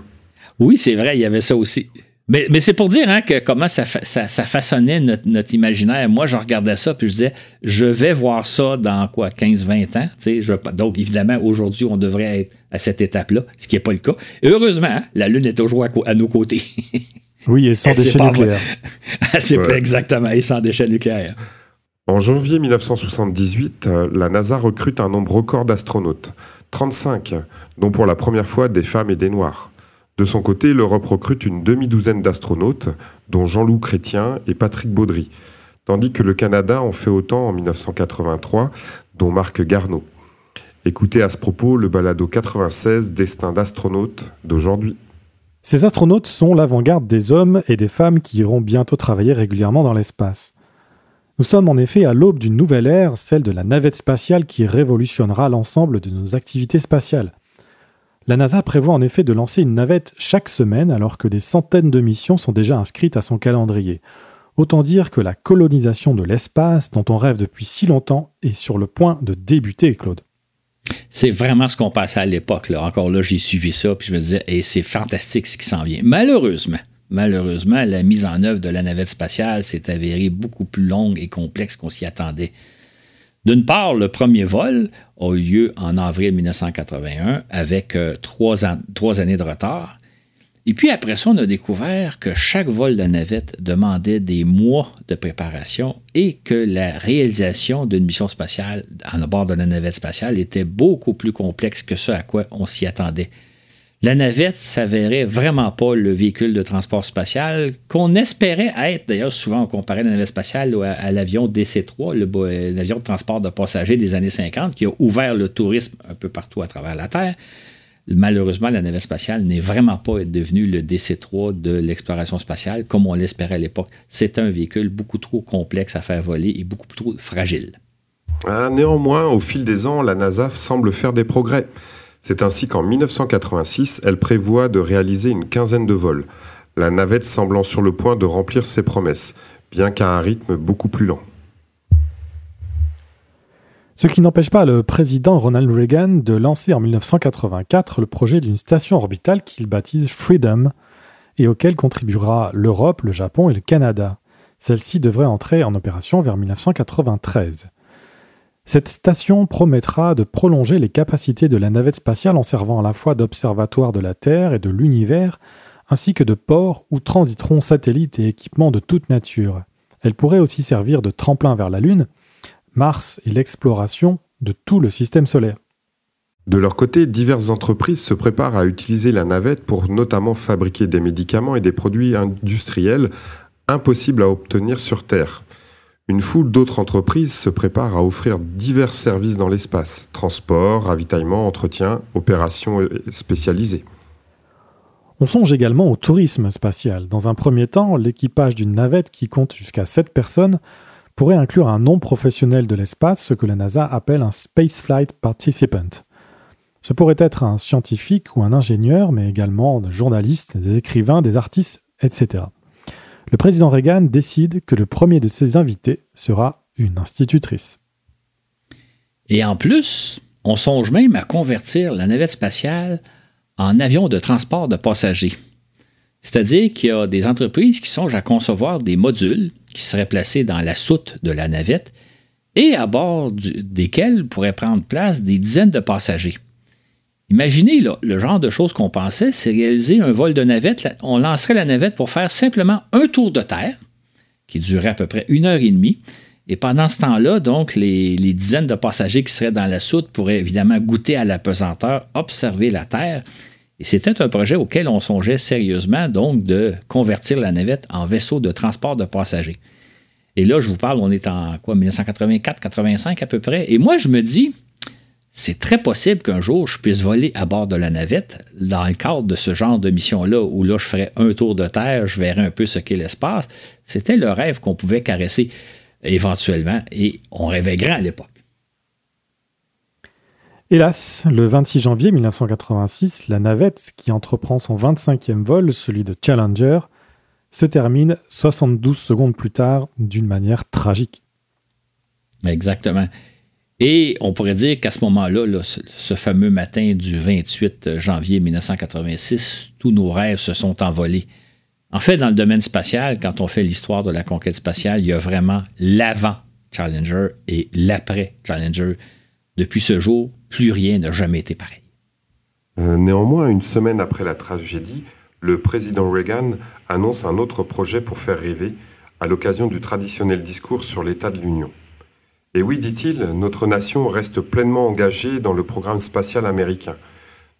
Oui, c'est vrai, il y avait ça aussi. Mais, c'est pour dire hein, que comment ça, ça, façonnait notre, imaginaire. Moi, je regardais ça, puis je disais, je vais voir ça dans quoi, 15-20 ans. Je, donc, évidemment, aujourd'hui, on devrait être à cette étape-là, ce qui n'est pas le cas. Et heureusement, hein, la Lune est toujours à, nos côtés. oui, et sans déchets nucléaires. c'est pas exactement, et sans déchets nucléaires. En janvier 1978, euh, la NASA recrute un nombre record d'astronautes, 35, dont pour la première fois des femmes et des noirs. De son côté, l'Europe recrute une demi-douzaine d'astronautes, dont Jean-Loup Chrétien et Patrick Baudry, tandis que le Canada en fait autant en 1983, dont Marc Garneau. Écoutez à ce propos le balado 96 Destin d'astronautes d'aujourd'hui. Ces astronautes sont l'avant-garde des hommes et des femmes qui iront bientôt travailler régulièrement dans l'espace. Nous sommes en effet à l'aube d'une nouvelle ère, celle de la navette spatiale qui révolutionnera l'ensemble de nos activités spatiales. La NASA prévoit en effet de lancer une navette chaque semaine alors que des centaines de missions sont déjà inscrites à son calendrier. Autant dire que la colonisation de l'espace dont on rêve depuis si longtemps est sur le point de débuter, Claude. C'est vraiment ce qu'on passait à l'époque. Encore là, j'ai suivi ça, puis je me disais, et c'est fantastique ce qui s'en vient. Malheureusement, malheureusement, la mise en œuvre de la navette spatiale s'est avérée beaucoup plus longue et complexe qu'on s'y attendait. D'une part, le premier vol a eu lieu en avril 1981 avec euh, trois, années de retard. Et puis après ça, on a découvert que chaque vol de navette demandait des mois de préparation et que la réalisation d'une mission spatiale en bord de la navette spatiale était beaucoup plus complexe que ce à quoi on s'y attendait. La navette s'avérait vraiment pas le véhicule de transport spatial qu'on espérait être. D'ailleurs, souvent, on comparait la navette spatiale à, l'avion DC-3, l'avion de transport de passagers des années 50, qui a ouvert le tourisme un peu partout à travers la Terre. Malheureusement, la navette spatiale n'est vraiment pas devenue le DC-3 de l'exploration spatiale comme on l'espérait à l'époque. C'est un véhicule beaucoup trop complexe à faire voler et beaucoup trop fragile. Ah, néanmoins, au fil des ans, la NASA semble faire des progrès. C'est ainsi qu'en 1986, elle prévoit de réaliser une quinzaine de vols, la navette semblant sur le point de remplir ses promesses, bien qu'à un rythme beaucoup plus lent. Ce qui n'empêche pas le président Ronald Reagan de lancer en 1984 le projet d'une station orbitale qu'il baptise Freedom et auquel contribuera l'Europe, le Japon et le Canada. Celle-ci devrait entrer en opération vers 1993. Cette station promettra de prolonger les capacités de la navette spatiale en servant à la fois d'observatoire de la Terre et de l'univers, ainsi que de port où transiteront satellites et équipements de toute nature. Elle pourrait aussi servir de tremplin vers la Lune, Mars et l'exploration de tout le système solaire. De leur côté, diverses entreprises se préparent à utiliser la navette pour notamment fabriquer des médicaments et des produits industriels impossibles à obtenir sur Terre. Une foule d'autres entreprises se préparent à offrir divers services dans l'espace, transport, ravitaillement, entretien, opérations spécialisées. On songe également au tourisme spatial. Dans un premier temps, l'équipage d'une navette qui compte jusqu'à 7 personnes pourrait inclure un non professionnel de l'espace, ce que la NASA appelle un Spaceflight Participant. Ce pourrait être un scientifique ou un ingénieur, mais également des journalistes, des écrivains, des artistes, etc. Le président Reagan décide que le premier de ses invités sera une institutrice. Et en plus, on songe même à convertir la navette spatiale en avion de transport de passagers. C'est-à-dire qu'il y a des entreprises qui songent à concevoir des modules qui seraient placés dans la soute de la navette et à bord desquels pourraient prendre place des dizaines de passagers. Imaginez le genre de choses qu'on pensait, c'est réaliser un vol de navette. On lancerait la navette pour faire simplement un tour de terre, qui durerait à peu près une heure et demie. Et pendant ce temps-là, donc, les, les, dizaines de passagers qui seraient dans la soute pourraient évidemment goûter à la pesanteur, observer la Terre. Et c'était un projet auquel on songeait sérieusement, donc, de convertir la navette en vaisseau de transport de passagers. Et là, je vous parle, on est en quoi, 1984-85 à peu près. Et moi, je me dis, c'est très possible qu'un jour, je puisse voler à bord de la navette dans le cadre de ce genre de mission-là, où là, je ferais un tour de terre, je verrais un peu ce qu'est l'espace. C'était le rêve qu'on pouvait caresser éventuellement, et on rêvait grand à l'époque. Hélas, le 26 janvier 1986, la navette, qui entreprend son 25e vol, celui de Challenger, se termine 72 secondes plus tard d'une manière tragique. Exactement. Et on pourrait dire qu'à ce moment-là, ce, fameux matin du 28 janvier 1986, tous nos rêves se sont envolés. En fait, dans le domaine spatial, quand on fait l'histoire de la conquête spatiale, il y a vraiment l'avant Challenger et l'après Challenger. Depuis ce jour, plus rien n'a jamais été pareil. Euh, néanmoins, une semaine après la tragédie, le président Reagan annonce un autre projet pour faire rêver à l'occasion du traditionnel discours sur l'état de l'Union. Et oui, dit-il, notre nation reste pleinement engagée dans le programme spatial américain.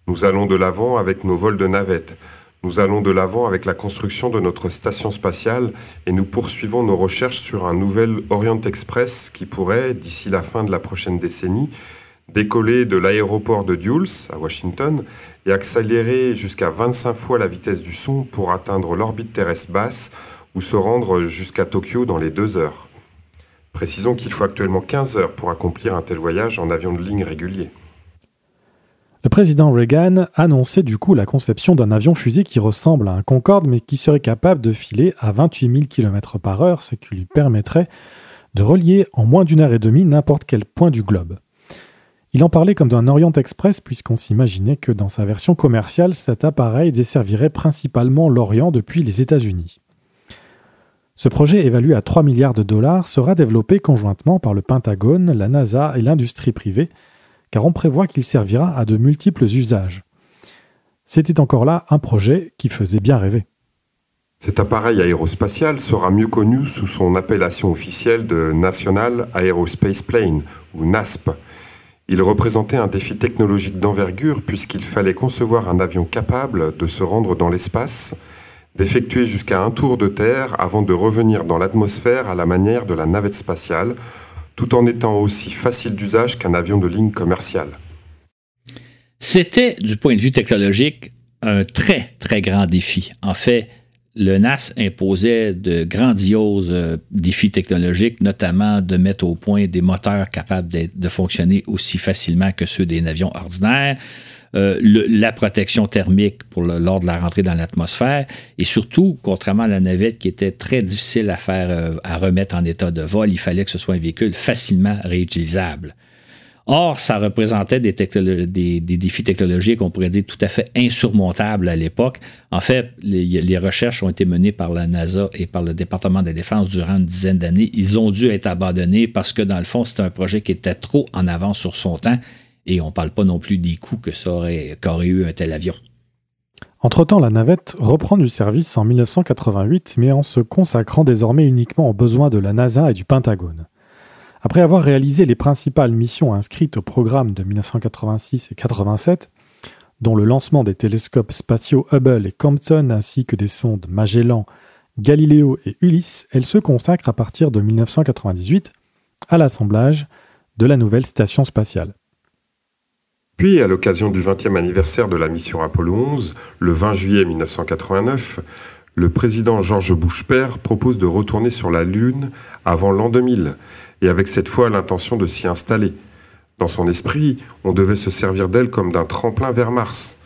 Nous allons de l'avant avec nos vols de navettes. Nous allons de l'avant avec la construction de notre station spatiale et nous poursuivons nos recherches sur un nouvel Orient Express qui pourrait, d'ici la fin de la prochaine décennie, décoller de l'aéroport de Dulles à Washington et accélérer jusqu'à 25 fois la vitesse du son pour atteindre l'orbite terrestre basse ou se rendre jusqu'à Tokyo dans les deux heures. Précisons qu'il faut actuellement 15 heures pour accomplir un tel voyage en avion de ligne régulier. Le président Reagan annonçait du coup la conception d'un avion-fusée qui ressemble à un Concorde mais qui serait capable de filer à 28 000 km par heure, ce qui lui permettrait de relier en moins d'une heure et demie n'importe quel point du globe. Il en parlait comme d'un Orient Express puisqu'on s'imaginait que dans sa version commerciale, cet appareil desservirait principalement l'Orient depuis les États-Unis. Ce projet, évalué à 3 milliards de dollars, sera développé conjointement par le Pentagone, la NASA et l'industrie privée, car on prévoit qu'il servira à de multiples usages. C'était encore là un projet qui faisait bien rêver. Cet appareil aérospatial sera mieux connu sous son appellation officielle de National Aerospace Plane, ou NASP. Il représentait un défi technologique d'envergure puisqu'il fallait concevoir un avion capable de se rendre dans l'espace d'effectuer jusqu'à un tour de Terre avant de revenir dans l'atmosphère à la manière de la navette spatiale, tout en étant aussi facile d'usage qu'un avion de ligne commerciale. C'était, du point de vue technologique, un très, très grand défi. En fait, le NAS imposait de grandioses euh, défis technologiques, notamment de mettre au point des moteurs capables de fonctionner aussi facilement que ceux des avions ordinaires, euh, la protection thermique pour lors de la rentrée dans l'atmosphère et surtout, contrairement à la navette qui était très difficile à faire, euh, à remettre en état de vol, il fallait que ce soit un véhicule facilement réutilisable. Or, ça représentait des, défis technologiques, on pourrait dire, tout à fait insurmontables à l'époque. En fait, les, les, recherches ont été menées par la NASA et par le département de la Défense durant une dizaine d'années. Ils ont dû être abandonnés parce que, dans le fond, c'était un projet qui était trop en avance sur son temps et on ne parle pas non plus des coûts que ça aurait, qu'aurait eu un tel avion. Entre-temps, la navette reprend du service en 1988, mais en se consacrant désormais uniquement aux besoins de la NASA et du Pentagone. Après avoir réalisé les principales missions inscrites au programme de 1986 et 87, dont le lancement des télescopes spatiaux Hubble et Compton ainsi que des sondes Magellan Galileo et Ulysse, elle se consacre à partir de 1998 à l'assemblage de la nouvelle station spatiale. Puis, à l'occasion du 20e anniversaire de la mission Apollo 11, le 20 juillet 1989, le président George Bush propose de retourner sur la Lune avant l'an 2000, et avec cette fois l'intention de s'y installer. Dans son esprit, on devait se servir d'elle comme d'un tremplin vers Mars.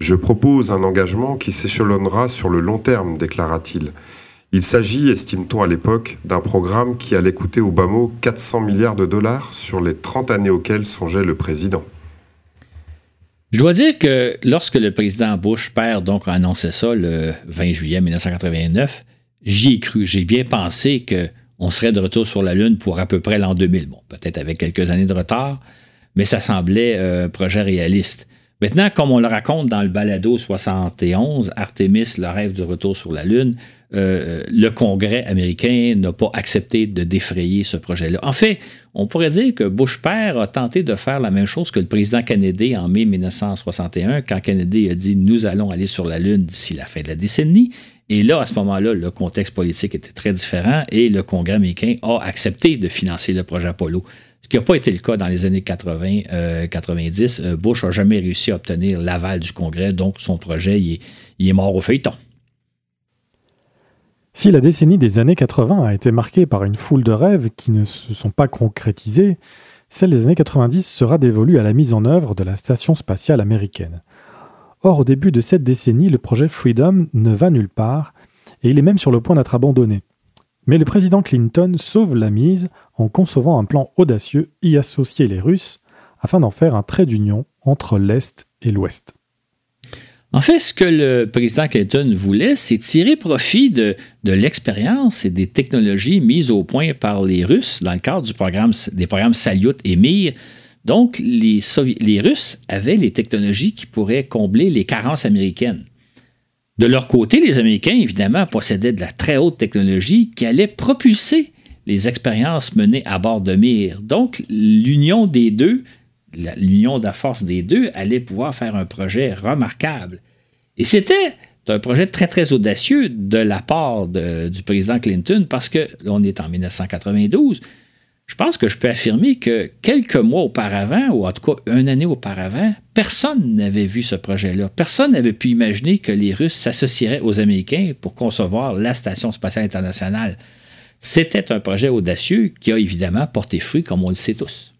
Je propose un engagement qui s'échelonnera sur le long terme, déclara-t-il. Il s'agit, estime-t-on à l'époque, d'un programme qui allait coûter au bas mot 400 milliards de dollars sur les 30 années auxquelles songeait le président. Je dois dire que lorsque le président Bush père donc a annoncé ça le 20 juillet 1989, j'y ai cru. J'ai bien pensé qu'on serait de retour sur la Lune pour à peu près l'an 2000. Bon, peut-être avec quelques années de retard, mais ça semblait euh, un projet réaliste. Maintenant, comme on le raconte dans le balado 71, Artemis, le rêve du retour sur la Lune, euh, le Congrès américain n'a pas accepté de défrayer ce projet-là. En fait, on pourrait dire que Bush père a tenté de faire la même chose que le président Kennedy en mai 1961, quand Kennedy a dit Nous allons aller sur la Lune d'ici la fin de la décennie. Et là, à ce moment-là, le contexte politique était très différent et le Congrès américain a accepté de financer le projet Apollo. Ce qui n'a pas été le cas dans les années 80-90. Euh, euh, Bush n'a jamais réussi à obtenir l'aval du Congrès, donc son projet est mort au feuilleton. Si la décennie des années 80 a été marquée par une foule de rêves qui ne se sont pas concrétisés, celle des années 90 sera dévolue à la mise en œuvre de la station spatiale américaine. Or, au début de cette décennie, le projet Freedom ne va nulle part, et il est même sur le point d'être abandonné. Mais le président Clinton sauve la mise en concevant un plan audacieux y associer les Russes afin d'en faire un trait d'union entre l'Est et l'Ouest. En fait, ce que le président Clinton voulait, c'est tirer profit de, l'expérience et des technologies mises au point par les Russes dans le cadre des programmes Salyut et Mir. Donc, les Russes avaient les technologies qui pourraient combler les carences américaines. De leur côté, les Américains, évidemment, possédaient de la très haute technologie qui allait propulser les expériences menées à bord de Mir. Donc, l'union des deux l'union de la force des deux allait pouvoir faire un projet remarquable. Et c'était un projet très, très audacieux de la part du président Clinton parce que là, on est en 1992. Je pense que je peux affirmer que quelques mois auparavant, ou en tout cas une année auparavant, personne n'avait vu ce projet-là. Personne n'avait pu imaginer que les Russes s'associeraient aux Américains pour concevoir la Station spatiale internationale. C'était un projet audacieux qui a évidemment porté fruit, comme on le sait tous.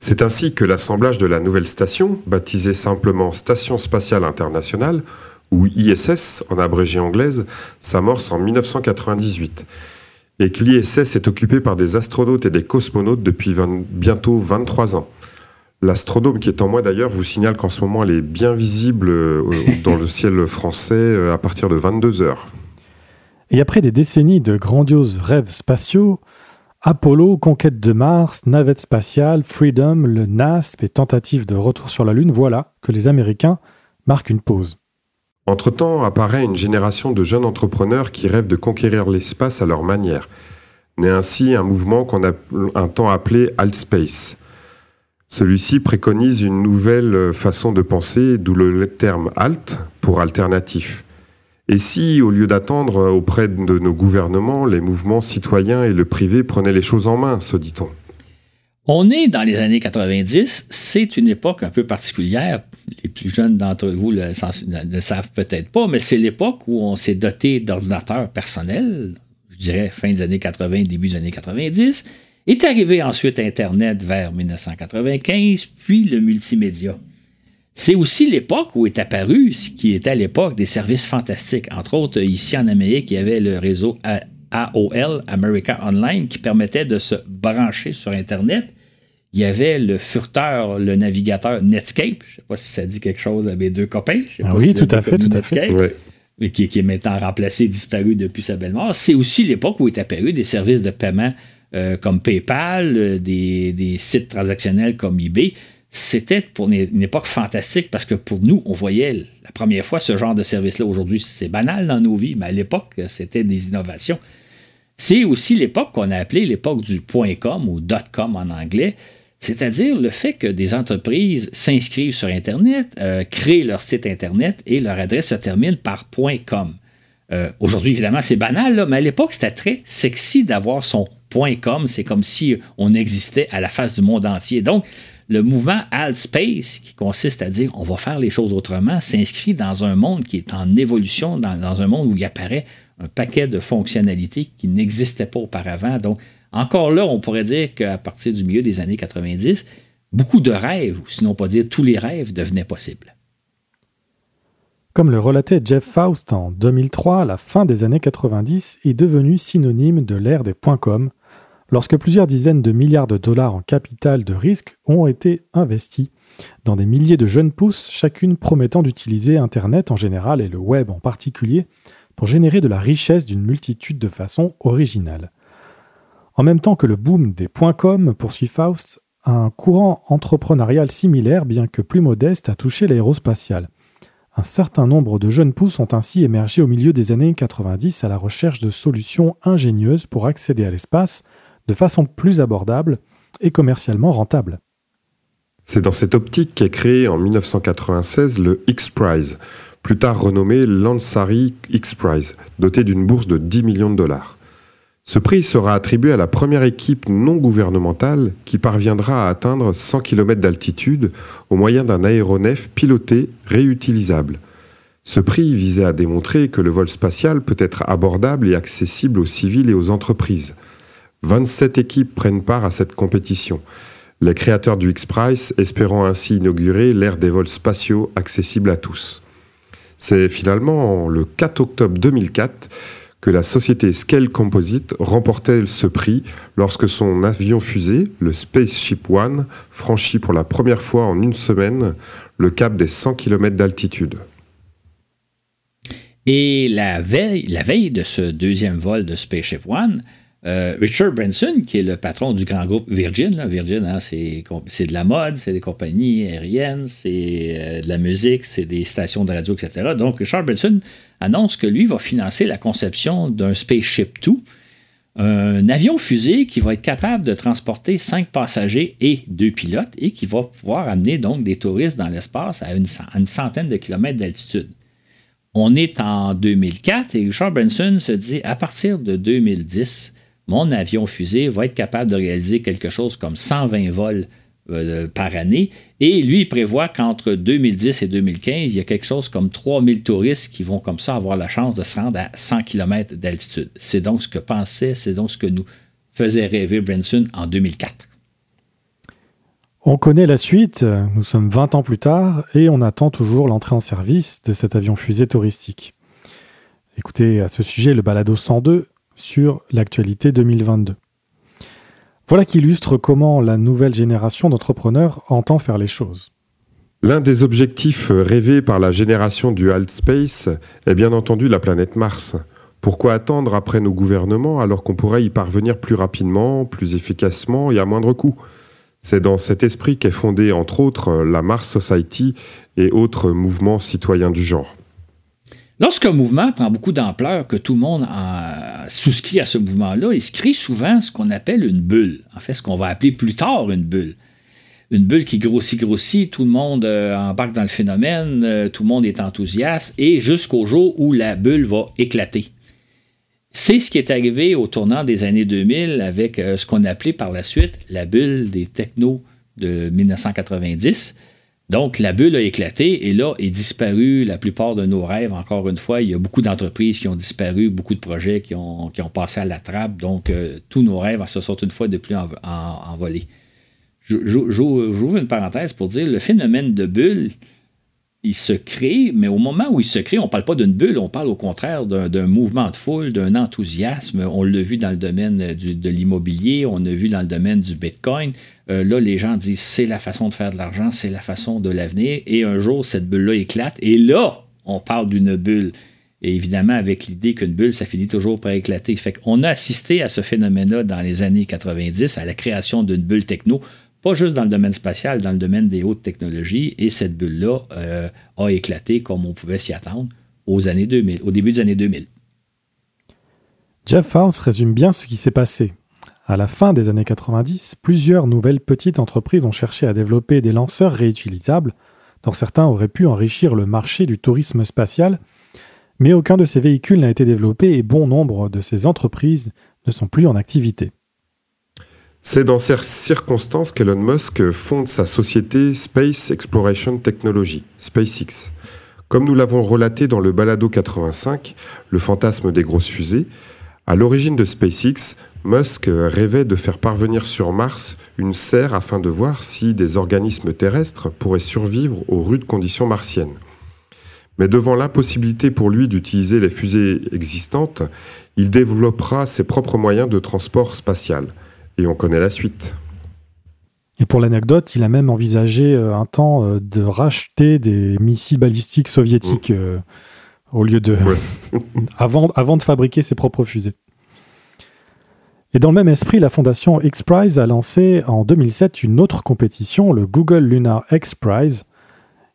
C'est ainsi que l'assemblage de la nouvelle station, baptisée simplement Station spatiale internationale, ou ISS en abrégé anglaise, s'amorce en 1998, et que l'ISS est occupé par des astronautes et des cosmonautes depuis bientôt 23 ans. L'astronome qui est en moi d'ailleurs vous signale qu'en ce moment elle est bien visible euh, dans le ciel français euh, à partir de 22 heures. Et après des décennies de grandioses rêves spatiaux, Apollo, conquête de Mars, navette spatiale, Freedom, le NASP et tentative de retour sur la Lune, voilà que les Américains marquent une pause. Entre-temps apparaît une génération de jeunes entrepreneurs qui rêvent de conquérir l'espace à leur manière. Naît ainsi un mouvement qu'on a un temps appelé Altspace. Celui-ci préconise une nouvelle façon de penser, d'où le terme alt pour alternatif. Et si, au lieu d'attendre auprès de nos gouvernements, les mouvements citoyens et le privé prenaient les choses en main, se dit-on On est dans les années 90, c'est une époque un peu particulière. Les plus jeunes d'entre vous ne le, savent peut-être pas, mais c'est l'époque où on s'est doté d'ordinateurs personnels, je dirais fin des années 80, début des années 90. Est arrivé ensuite Internet vers 1995, puis le multimédia. C'est aussi l'époque où est apparu ce qui était à l'époque des services fantastiques. Entre autres, ici en Amérique, il y avait le réseau AOL, America Online, qui permettait de se brancher sur Internet. Il y avait le furteur, le navigateur Netscape. Je ne sais pas si ça dit quelque chose à mes deux copains. Ah oui, tout à fait, tout à fait. Qui, qui, est maintenant remplacé, disparu depuis sa belle mort. C'est aussi l'époque où est apparu des services de paiement euh, comme PayPal, euh, des, des sites transactionnels comme eBay c'était pour une époque fantastique parce que pour nous, on voyait la première fois ce genre de service-là. Aujourd'hui, c'est banal dans nos vies, mais à l'époque, c'était des innovations. C'est aussi l'époque qu'on a appelée l'époque du .com ou .com en anglais, c'est-à-dire le fait que des entreprises s'inscrivent sur Internet, euh, créent leur site Internet et leur adresse se termine par .com. Euh, aujourd'hui, évidemment, c'est banal, mais à l'époque, c'était très sexy d'avoir son .com. C'est comme si on existait à la face du monde entier. Donc, le mouvement Alt Space, qui consiste à dire on va faire les choses autrement, s'inscrit dans un monde qui est en évolution, dans, un monde où il apparaît un paquet de fonctionnalités qui n'existaient pas auparavant. Donc, encore là, on pourrait dire qu'à partir du milieu des années 90, beaucoup de rêves, ou sinon pas dire tous les rêves, devenaient possibles. Comme le relatait Jeff Faust en 2003, la fin des années 90 est devenue synonyme de l'ère des .com, lorsque plusieurs dizaines de milliards de dollars en capital de risque ont été investis dans des milliers de jeunes pousses, chacune promettant d'utiliser Internet en général et le web en particulier pour générer de la richesse d'une multitude de façons originales. En même temps que le boom des .com, poursuit Faust, un courant entrepreneurial similaire, bien que plus modeste, a touché l'aérospatial. Un certain nombre de jeunes pousses ont ainsi émergé au milieu des années 90 à la recherche de solutions ingénieuses pour accéder à l'espace de façon plus abordable et commercialement rentable. C'est dans cette optique qu'est créé en 1996 le X-Prize, plus tard renommé Lansari X-Prize, doté d'une bourse de 10 millions de dollars. Ce prix sera attribué à la première équipe non gouvernementale qui parviendra à atteindre 100 km d'altitude au moyen d'un aéronef piloté réutilisable. Ce prix visait à démontrer que le vol spatial peut être abordable et accessible aux civils et aux entreprises. 27 équipes prennent part à cette compétition. Les créateurs du X-Prize espérant ainsi inaugurer l'ère des vols spatiaux accessibles à tous. C'est finalement le 4 octobre 2004 que la société Scale Composite remportait ce prix lorsque son avion-fusée, le Spaceship One, franchit pour la première fois en une semaine le cap des 100 km d'altitude. Et la veille, la veille de ce deuxième vol de Spaceship One, euh, Richard Branson, qui est le patron du grand groupe Virgin, Virgin, hein, c'est, de la mode, c'est des compagnies aériennes, c'est euh, de la musique, c'est des stations de radio, etc. Donc, Richard Branson annonce que lui va financer la conception d'un Spaceship 2, un avion-fusée qui va être capable de transporter cinq passagers et deux pilotes et qui va pouvoir amener donc des touristes dans l'espace à une, à une centaine de kilomètres d'altitude. On est en 2004 et Richard Branson se dit à partir de 2010, mon avion fusée va être capable de réaliser quelque chose comme 120 vols euh, par année. Et lui, il prévoit qu'entre 2010 et 2015, il y a quelque chose comme 3000 touristes qui vont comme ça avoir la chance de se rendre à 100 km d'altitude. C'est donc ce que pensait, c'est donc ce que nous faisait rêver Branson en 2004. On connaît la suite, nous sommes 20 ans plus tard et on attend toujours l'entrée en service de cet avion fusée touristique. Écoutez à ce sujet le balado 102 sur l'actualité 2022. Voilà qui illustre comment la nouvelle génération d'entrepreneurs entend faire les choses. L'un des objectifs rêvés par la génération du Alt Space est bien entendu la planète Mars. Pourquoi attendre après nos gouvernements alors qu'on pourrait y parvenir plus rapidement, plus efficacement et à moindre coût? C'est dans cet esprit qu'est fondée entre autres la Mars Society et autres mouvements citoyens du genre. Lorsqu'un mouvement prend beaucoup d'ampleur, que tout le monde souscrit à ce mouvement-là, il se crée souvent ce qu'on appelle une bulle. En fait, ce qu'on va appeler plus tard une bulle. Une bulle qui grossit, grossit, tout le monde euh, embarque dans le phénomène, euh, tout le monde est enthousiaste, et jusqu'au jour où la bulle va éclater. C'est ce qui est arrivé au tournant des années 2000 avec euh, ce qu'on appelait par la suite la bulle des technos de 1990 donc, la bulle a éclaté et là est disparu la plupart de nos rêves. Encore une fois, il y a beaucoup d'entreprises qui ont disparu, beaucoup de projets qui ont, passé à la trappe. Donc, euh, tous nos rêves se sont une fois de plus envolés. J'ouvre une parenthèse pour dire le phénomène de bulle, il se crée, mais au moment où il se crée, on ne parle pas d'une bulle, on parle au contraire d'un mouvement de foule, d'un enthousiasme. On l'a vu dans le domaine de l'immobilier, on l'a vu dans le domaine du Bitcoin. Euh, là, les gens disent c'est la façon de faire de l'argent, c'est la façon de l'avenir. Et un jour, cette bulle-là éclate. Et là, on parle d'une bulle. Et évidemment, avec l'idée qu'une bulle, ça finit toujours par éclater. Fait qu'on a assisté à ce phénomène-là dans les années 90, à la création d'une bulle techno pas juste dans le domaine spatial, dans le domaine des hautes technologies, et cette bulle-là euh, a éclaté comme on pouvait s'y attendre aux années 2000, au début des années 2000. Jeff Faust résume bien ce qui s'est passé. À la fin des années 90, plusieurs nouvelles petites entreprises ont cherché à développer des lanceurs réutilisables, dont certains auraient pu enrichir le marché du tourisme spatial, Mais aucun de ces véhicules n'a été développé et bon nombre de ces entreprises ne sont plus en activité. C'est dans ces circonstances qu'Elon Musk fonde sa société Space Exploration Technology, SpaceX. Comme nous l'avons relaté dans le Balado 85, le fantasme des grosses fusées, à l'origine de SpaceX, Musk rêvait de faire parvenir sur Mars une serre afin de voir si des organismes terrestres pourraient survivre aux rudes conditions martiennes. Mais devant l'impossibilité pour lui d'utiliser les fusées existantes, il développera ses propres moyens de transport spatial. Et on connaît la suite. Et pour l'anecdote, il a même envisagé euh, un temps euh, de racheter des missiles balistiques soviétiques mmh. euh, au lieu de. avant, avant de fabriquer ses propres fusées. Et dans le même esprit, la fondation X-Prize a lancé en 2007 une autre compétition, le Google Lunar X-Prize,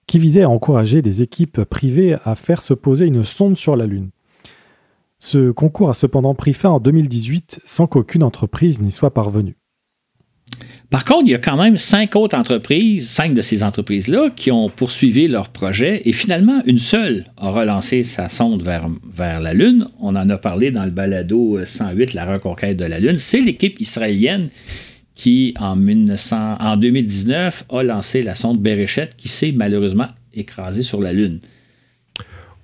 qui visait à encourager des équipes privées à faire se poser une sonde sur la Lune. Ce concours a cependant pris fin en 2018 sans qu'aucune entreprise n'y soit parvenue. Par contre, il y a quand même cinq autres entreprises, cinq de ces entreprises-là, qui ont poursuivi leur projet et finalement, une seule a relancé sa sonde vers, la Lune. On en a parlé dans le balado 108, la reconquête de la Lune. C'est l'équipe israélienne qui, en, 1900, en 2019, a lancé la sonde Bereshit qui s'est malheureusement écrasée sur la Lune.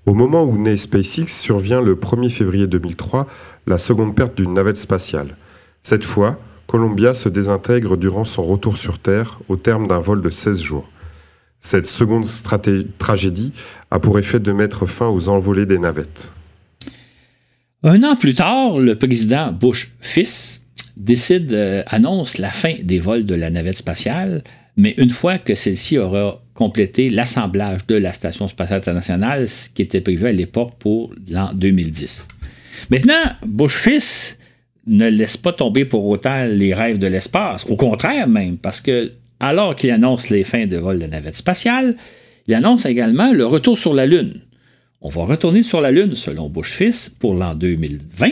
Au moment où naît SpaceX, survient le 1er février 2003 la seconde perte d'une navette spatiale. Cette fois, Columbia se désintègre durant son retour sur Terre au terme d'un vol de 16 jours. Cette seconde tragédie a pour effet de mettre fin aux envolées des navettes. Un an plus tard, le président Bush fils décide, euh, annonce la fin des vols de la navette spatiale, mais une fois que celle-ci aura compléter l'assemblage de la Station spatiale internationale, ce qui était prévu à l'époque pour l'an 2010. Maintenant, Bush-Fils ne laisse pas tomber pour autant les rêves de l'espace. Au contraire même, parce que alors qu'il annonce les fins de vol de navette spatiale, il annonce également le retour sur la Lune. On va retourner sur la Lune, selon Bush-Fils, pour l'an 2020.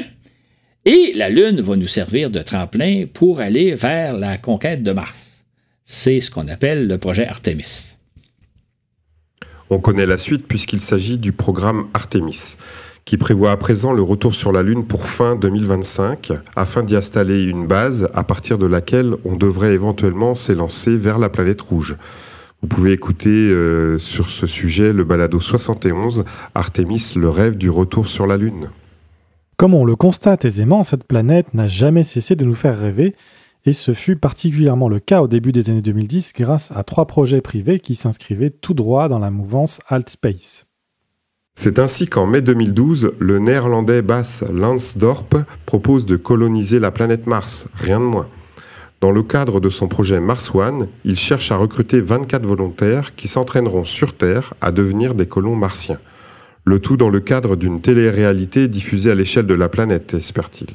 Et la Lune va nous servir de tremplin pour aller vers la conquête de Mars. C'est ce qu'on appelle le projet Artemis. On connaît la suite puisqu'il s'agit du programme Artemis, qui prévoit à présent le retour sur la Lune pour fin 2025, afin d'y installer une base à partir de laquelle on devrait éventuellement s'élancer vers la planète rouge. Vous pouvez écouter euh, sur ce sujet le balado 71, Artemis, le rêve du retour sur la Lune. Comme on le constate aisément, cette planète n'a jamais cessé de nous faire rêver, et ce fut particulièrement le cas au début des années 2010 grâce à trois projets privés qui s'inscrivaient tout droit dans la mouvance Altspace. C'est ainsi qu'en mai 2012, le néerlandais Bas Lansdorp propose de coloniser la planète Mars, rien de moins. Dans le cadre de son projet Mars One, il cherche à recruter 24 volontaires qui s'entraîneront sur Terre à devenir des colons martiens. Le tout dans le cadre d'une télé-réalité diffusée à l'échelle de la planète, espère-t-il.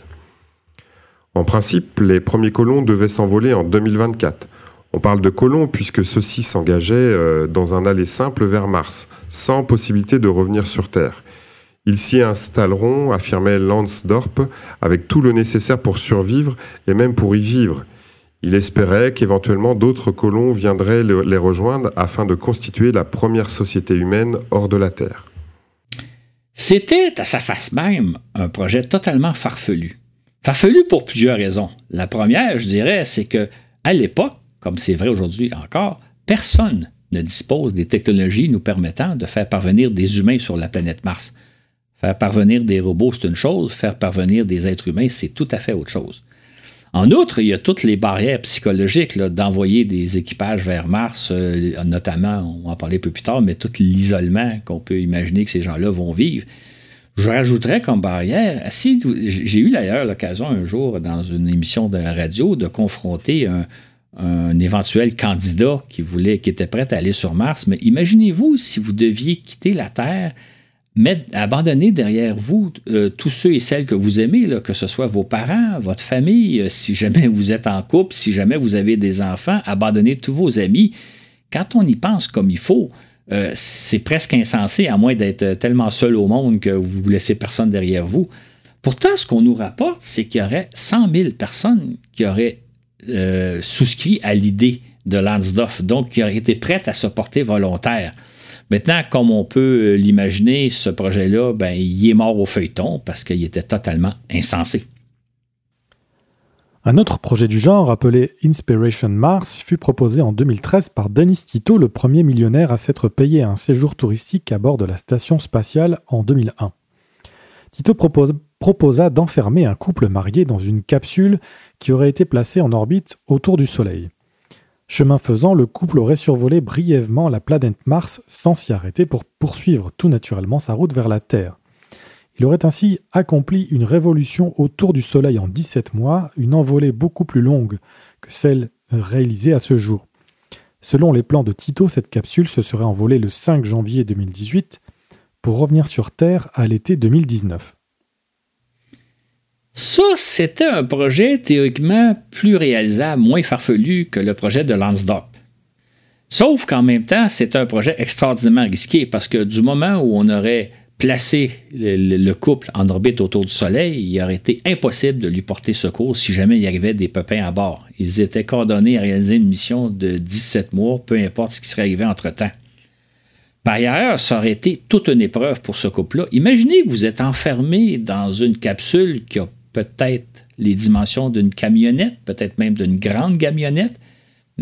En principe, les premiers colons devaient s'envoler en 2024. On parle de colons puisque ceux-ci s'engageaient euh, dans un aller simple vers Mars, sans possibilité de revenir sur Terre. Ils s'y installeront, affirmait Lansdorp, avec tout le nécessaire pour survivre et même pour y vivre. Il espérait qu'éventuellement d'autres colons viendraient les rejoindre afin de constituer la première société humaine hors de la Terre. C'était à sa face même un projet totalement farfelu. Farfelu pour plusieurs raisons. La première, je dirais, c'est que à l'époque, comme c'est vrai aujourd'hui encore, personne ne dispose des technologies nous permettant de faire parvenir des humains sur la planète Mars. Faire parvenir des robots, c'est une chose, faire parvenir des êtres humains, c'est tout à fait autre chose. En outre, il y a toutes les barrières psychologiques d'envoyer des équipages vers Mars, euh, notamment, on va en parler un peu plus tard, mais tout l'isolement qu'on peut imaginer que ces gens-là vont vivre. Je rajouterais comme barrière, si j'ai eu d'ailleurs l'occasion un jour dans une émission de radio de confronter un, éventuel candidat qui voulait, qui était prêt à aller sur Mars, mais imaginez-vous si vous deviez quitter la Terre, mettre, abandonner derrière vous euh, tous ceux et celles que vous aimez, que ce soit vos parents, votre famille, euh, si jamais vous êtes en couple, si jamais vous avez des enfants, abandonner tous vos amis. Quand on y pense comme il faut, euh, c'est presque insensé, à moins d'être tellement seul au monde que vous ne laissez personne derrière vous. Pourtant, ce qu'on nous rapporte, c'est qu'il y aurait 100 000 personnes qui auraient euh, souscrit à l'idée de Lansdorf, donc qui auraient été prêtes à se porter volontaires. Maintenant, comme on peut l'imaginer, ce projet-là, ben, il est mort au feuilleton parce qu'il était totalement insensé. Un autre projet du genre, appelé Inspiration Mars, fut proposé en 2013 par Denis Tito, le premier millionnaire à s'être payé un séjour touristique à bord de la station spatiale en 2001. Tito proposa d'enfermer un couple marié dans une capsule qui aurait été placée en orbite autour du Soleil. Chemin faisant, le couple aurait survolé brièvement la planète Mars sans s'y arrêter pour poursuivre tout naturellement sa route vers la Terre. Il aurait ainsi accompli une révolution autour du Soleil en 17 mois, une envolée beaucoup plus longue que celle réalisée à ce jour. Selon les plans de Tito, cette capsule se serait envolée le 5 janvier 2018 pour revenir sur Terre à l'été 2019. Ça, c'était un projet théoriquement plus réalisable, moins farfelu que le projet de Lansdorp. Sauf qu'en même temps, c'est un projet extraordinairement risqué parce que du moment où on aurait placer le, couple en orbite autour du Soleil, il aurait été impossible de lui porter secours si jamais il y arrivait des pépins à bord. Ils étaient coordonnés à réaliser une mission de 17 mois, peu importe ce qui serait arrivé entre-temps. Par ailleurs, ça aurait été toute une épreuve pour ce couple-là. Imaginez que vous êtes enfermé dans une capsule qui a peut-être les dimensions d'une camionnette, peut-être même d'une grande camionnette,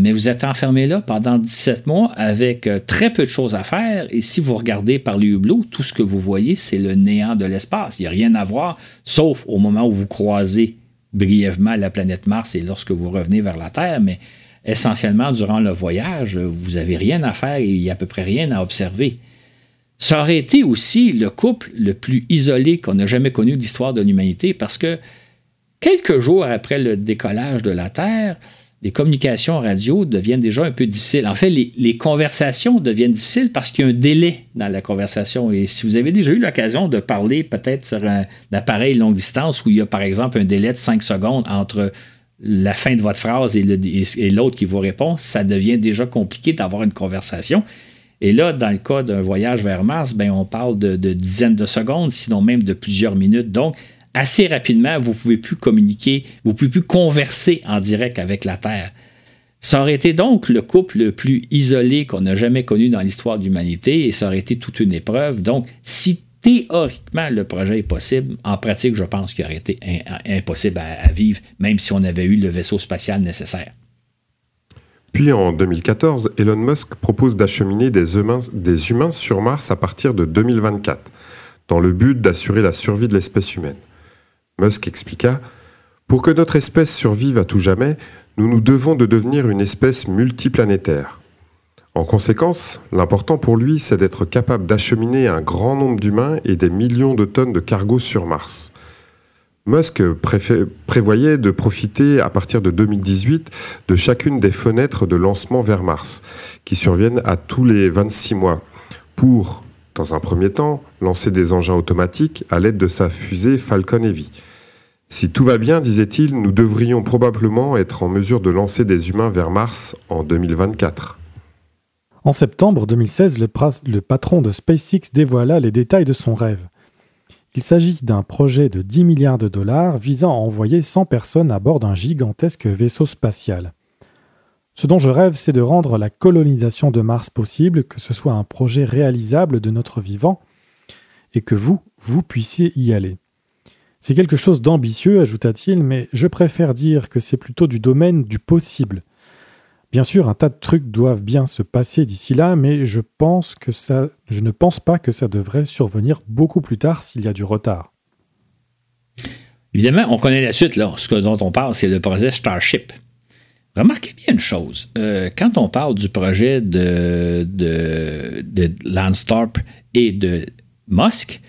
mais vous êtes enfermé là pendant 17 mois avec euh, très peu de choses à faire. Et si vous regardez par le hublot, tout ce que vous voyez, c'est le néant de l'espace. Il n'y a rien à voir, sauf au moment où vous croisez brièvement la planète Mars et lorsque vous revenez vers la Terre. Mais essentiellement, durant le voyage, vous n'avez rien à faire et il n'y a à peu près rien à observer. Ça aurait été aussi le couple le plus isolé qu'on a jamais connu de l'histoire de l'humanité parce que quelques jours après le décollage de la Terre, les communications radio deviennent déjà un peu difficiles. En fait, les, conversations deviennent difficiles parce qu'il y a un délai dans la conversation. Et si vous avez déjà eu l'occasion de parler peut-être sur un, appareil longue distance où il y a par exemple un délai de 5 secondes entre la fin de votre phrase et l'autre qui vous répond, ça devient déjà compliqué d'avoir une conversation. Et là, dans le cas d'un voyage vers Mars, ben, on parle de, de dizaines de secondes, sinon même de plusieurs minutes. Donc, assez rapidement, vous ne pouvez plus communiquer, vous ne pouvez plus converser en direct avec la Terre. Ça aurait été donc le couple le plus isolé qu'on a jamais connu dans l'histoire de l'humanité et ça aurait été toute une épreuve. Donc, si théoriquement le projet est possible, en pratique, je pense qu'il aurait été impossible à, vivre, même si on avait eu le vaisseau spatial nécessaire. Puis en 2014, Elon Musk propose d'acheminer des humains, des humains sur Mars à partir de 2024, dans le but d'assurer la survie de l'espèce humaine. Musk expliqua Pour que notre espèce survive à tout jamais, nous nous devons de devenir une espèce multiplanétaire. En conséquence, l'important pour lui, c'est d'être capable d'acheminer un grand nombre d'humains et des millions de tonnes de cargos sur Mars. Musk prévoyait de profiter à partir de 2018 de chacune des fenêtres de lancement vers Mars, qui surviennent à tous les 26 mois, pour, dans un premier temps, lancer des engins automatiques à l'aide de sa fusée Falcon Heavy. Si tout va bien, disait-il, nous devrions probablement être en mesure de lancer des humains vers Mars en 2024. En septembre 2016, le, patron de SpaceX dévoila les détails de son rêve. Il s'agit d'un projet de 10 milliards de dollars visant à envoyer 100 personnes à bord d'un gigantesque vaisseau spatial. Ce dont je rêve, c'est de rendre la colonisation de Mars possible, que ce soit un projet réalisable de notre vivant, et que vous, vous puissiez y aller. C'est quelque chose d'ambitieux, ajouta-t-il, mais je préfère dire que c'est plutôt du domaine du possible. Bien sûr, un tas de trucs doivent bien se passer d'ici là, mais je ne pense pas que ça devrait survenir beaucoup plus tard s'il y a du retard. Évidemment, on connaît la suite. Là. Ce dont on parle, c'est le projet Starship. Remarquez bien une chose. Euh, quand on parle du projet de, de, de et de Musk,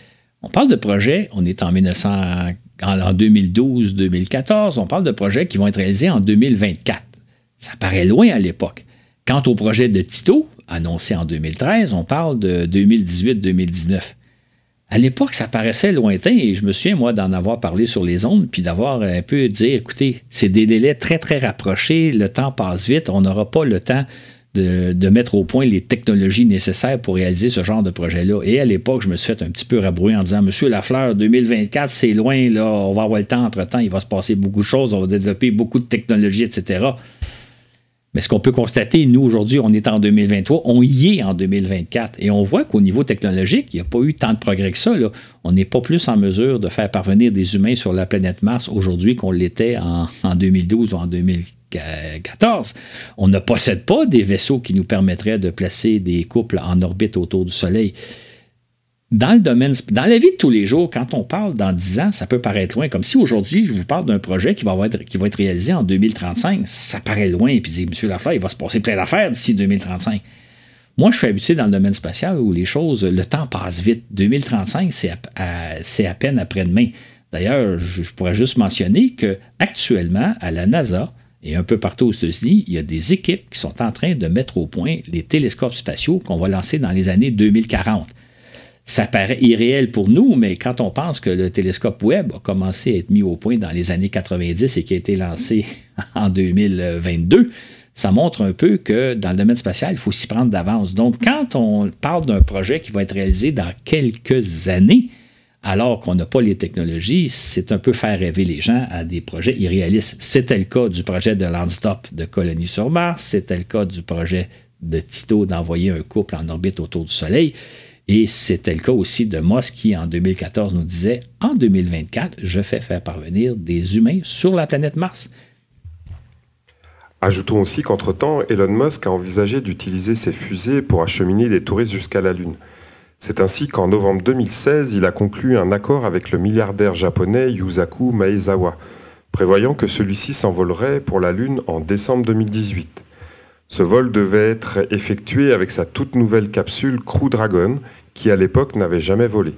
on parle de projets, on est en, 2012-2014, on parle de projets qui vont être réalisés en 2024. Ça paraît loin à l'époque. Quant au projet de Tito, annoncé en 2013, on parle de 2018-2019. À l'époque, ça paraissait lointain et je me souviens, moi, d'en avoir parlé sur les ondes, puis d'avoir un peu dit, écoutez, c'est des délais très, très rapprochés, le temps passe vite, on n'aura pas le temps de, mettre au point les technologies nécessaires pour réaliser ce genre de projet-là. Et à l'époque, je me suis fait un petit peu rabrouer en disant Monsieur Lafleur, 2024, c'est loin, là, on va avoir le temps entre-temps, il va se passer beaucoup de choses, on va développer beaucoup de technologies, etc. Mais ce qu'on peut constater, nous, aujourd'hui, on est en 2023, on y est en 2024. Et on voit qu'au niveau technologique, il n'y a pas eu tant de progrès que ça. On n'est pas plus en mesure de faire parvenir des humains sur la planète Mars aujourd'hui qu'on l'était en, en 2012 ou en 2014. On ne possède pas des vaisseaux qui nous permettraient de placer des couples en orbite autour du Soleil dans le domaine, dans la vie de tous les jours, quand on parle dans 10 ans, ça peut paraître loin. Comme si aujourd'hui, je vous parle d'un projet qui va, être, réalisé en 2035. Ça paraît loin. Et puis, M. Lafleur, il va se passer plein d'affaires d'ici 2035. Moi, je suis habitué dans le domaine spatial où les choses, le temps passe vite. 2035, c'est à, peine après-demain. D'ailleurs, je, je, pourrais juste mentionner qu'actuellement, à la NASA et un peu partout aux États-Unis, il y a des équipes qui sont en train de mettre au point les télescopes spatiaux qu'on va lancer dans les années 2040 ça paraît irréel pour nous, mais quand on pense que le télescope Webb a commencé à être mis au point dans les années 90 et qui a été lancé en 2022, ça montre un peu que dans le domaine spatial, il faut s'y prendre d'avance. Donc, quand on parle d'un projet qui va être réalisé dans quelques années, alors qu'on n'a pas les technologies, c'est un peu faire rêver les gens à des projets irréalistes. C'était le cas du projet de Landstop de colonie sur Mars, c'était le cas du projet de Tito d'envoyer un couple en orbite autour du Soleil. Et c'était le cas aussi de Moss qui, en 2014, nous disait En 2024, je fais faire parvenir des humains sur la planète Mars. Ajoutons aussi qu'entre-temps, Elon Musk a envisagé d'utiliser ses fusées pour acheminer des touristes jusqu'à la Lune. C'est ainsi qu'en novembre 2016, il a conclu un accord avec le milliardaire japonais Yusaku Maezawa, prévoyant que celui-ci s'envolerait pour la Lune en décembre 2018. Ce vol devait être effectué avec sa toute nouvelle capsule Crew Dragon, qui à l'époque n'avait jamais volé.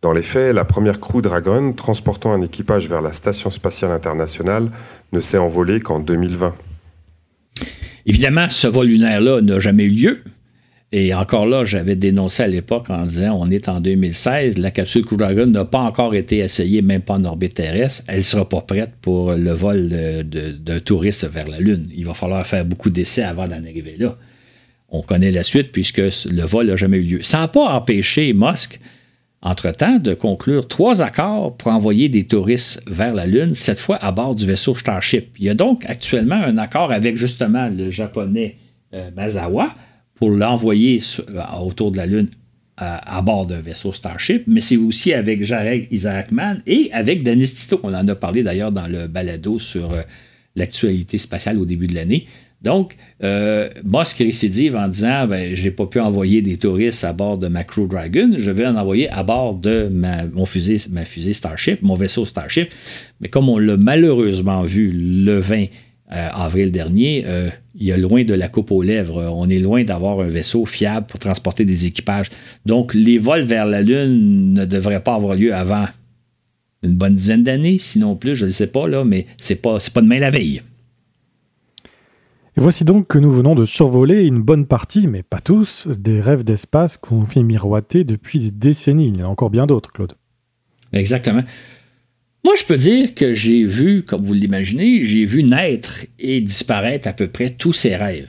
Dans les faits, la première Crew Dragon, transportant un équipage vers la Station spatiale internationale, ne s'est envolée qu'en 2020. Évidemment, ce vol lunaire-là n'a jamais eu lieu. Et encore là, j'avais dénoncé à l'époque en disant on est en 2016, la capsule Crew n'a pas encore été essayée, même pas en orbite terrestre. Elle ne sera pas prête pour le vol d'un touriste vers la Lune. Il va falloir faire beaucoup d'essais avant d'en arriver là. On connaît la suite puisque le vol n'a jamais eu lieu. Ça n'a pas empêché Musk, entre-temps, de conclure trois accords pour envoyer des touristes vers la Lune, cette fois à bord du vaisseau Starship. Il y a donc actuellement un accord avec justement le japonais euh, Mazawa pour l'envoyer euh, autour de la Lune à, bord d'un vaisseau Starship, mais c'est aussi avec Jarek Isaacman et avec Denis Tito. On en a parlé d'ailleurs dans le balado sur euh, l'actualité spatiale au début de l'année. Donc, euh, Musk récidive en disant ben, Je n'ai pas pu envoyer des touristes à bord de ma Crew Dragon, je vais en envoyer à bord de ma, mon fusée, fusée Starship, mon vaisseau Starship. Mais comme on l'a malheureusement vu le 20 euh, avril dernier, euh, il y a loin de la coupe aux lèvres. On est loin d'avoir un vaisseau fiable pour transporter des équipages. Donc, les vols vers la Lune ne devraient pas avoir lieu avant une bonne dizaine d'années, sinon plus, je ne sais pas, là, mais ce n'est pas, pas demain la veille. Et voici donc que nous venons de survoler une bonne partie, mais pas tous, des rêves d'espace qu'on fait miroiter depuis des décennies. Il y en a encore bien d'autres, Claude. Exactement. Moi, je peux dire que j'ai vu, comme vous l'imaginez, j'ai vu naître et disparaître à peu près tous ces rêves.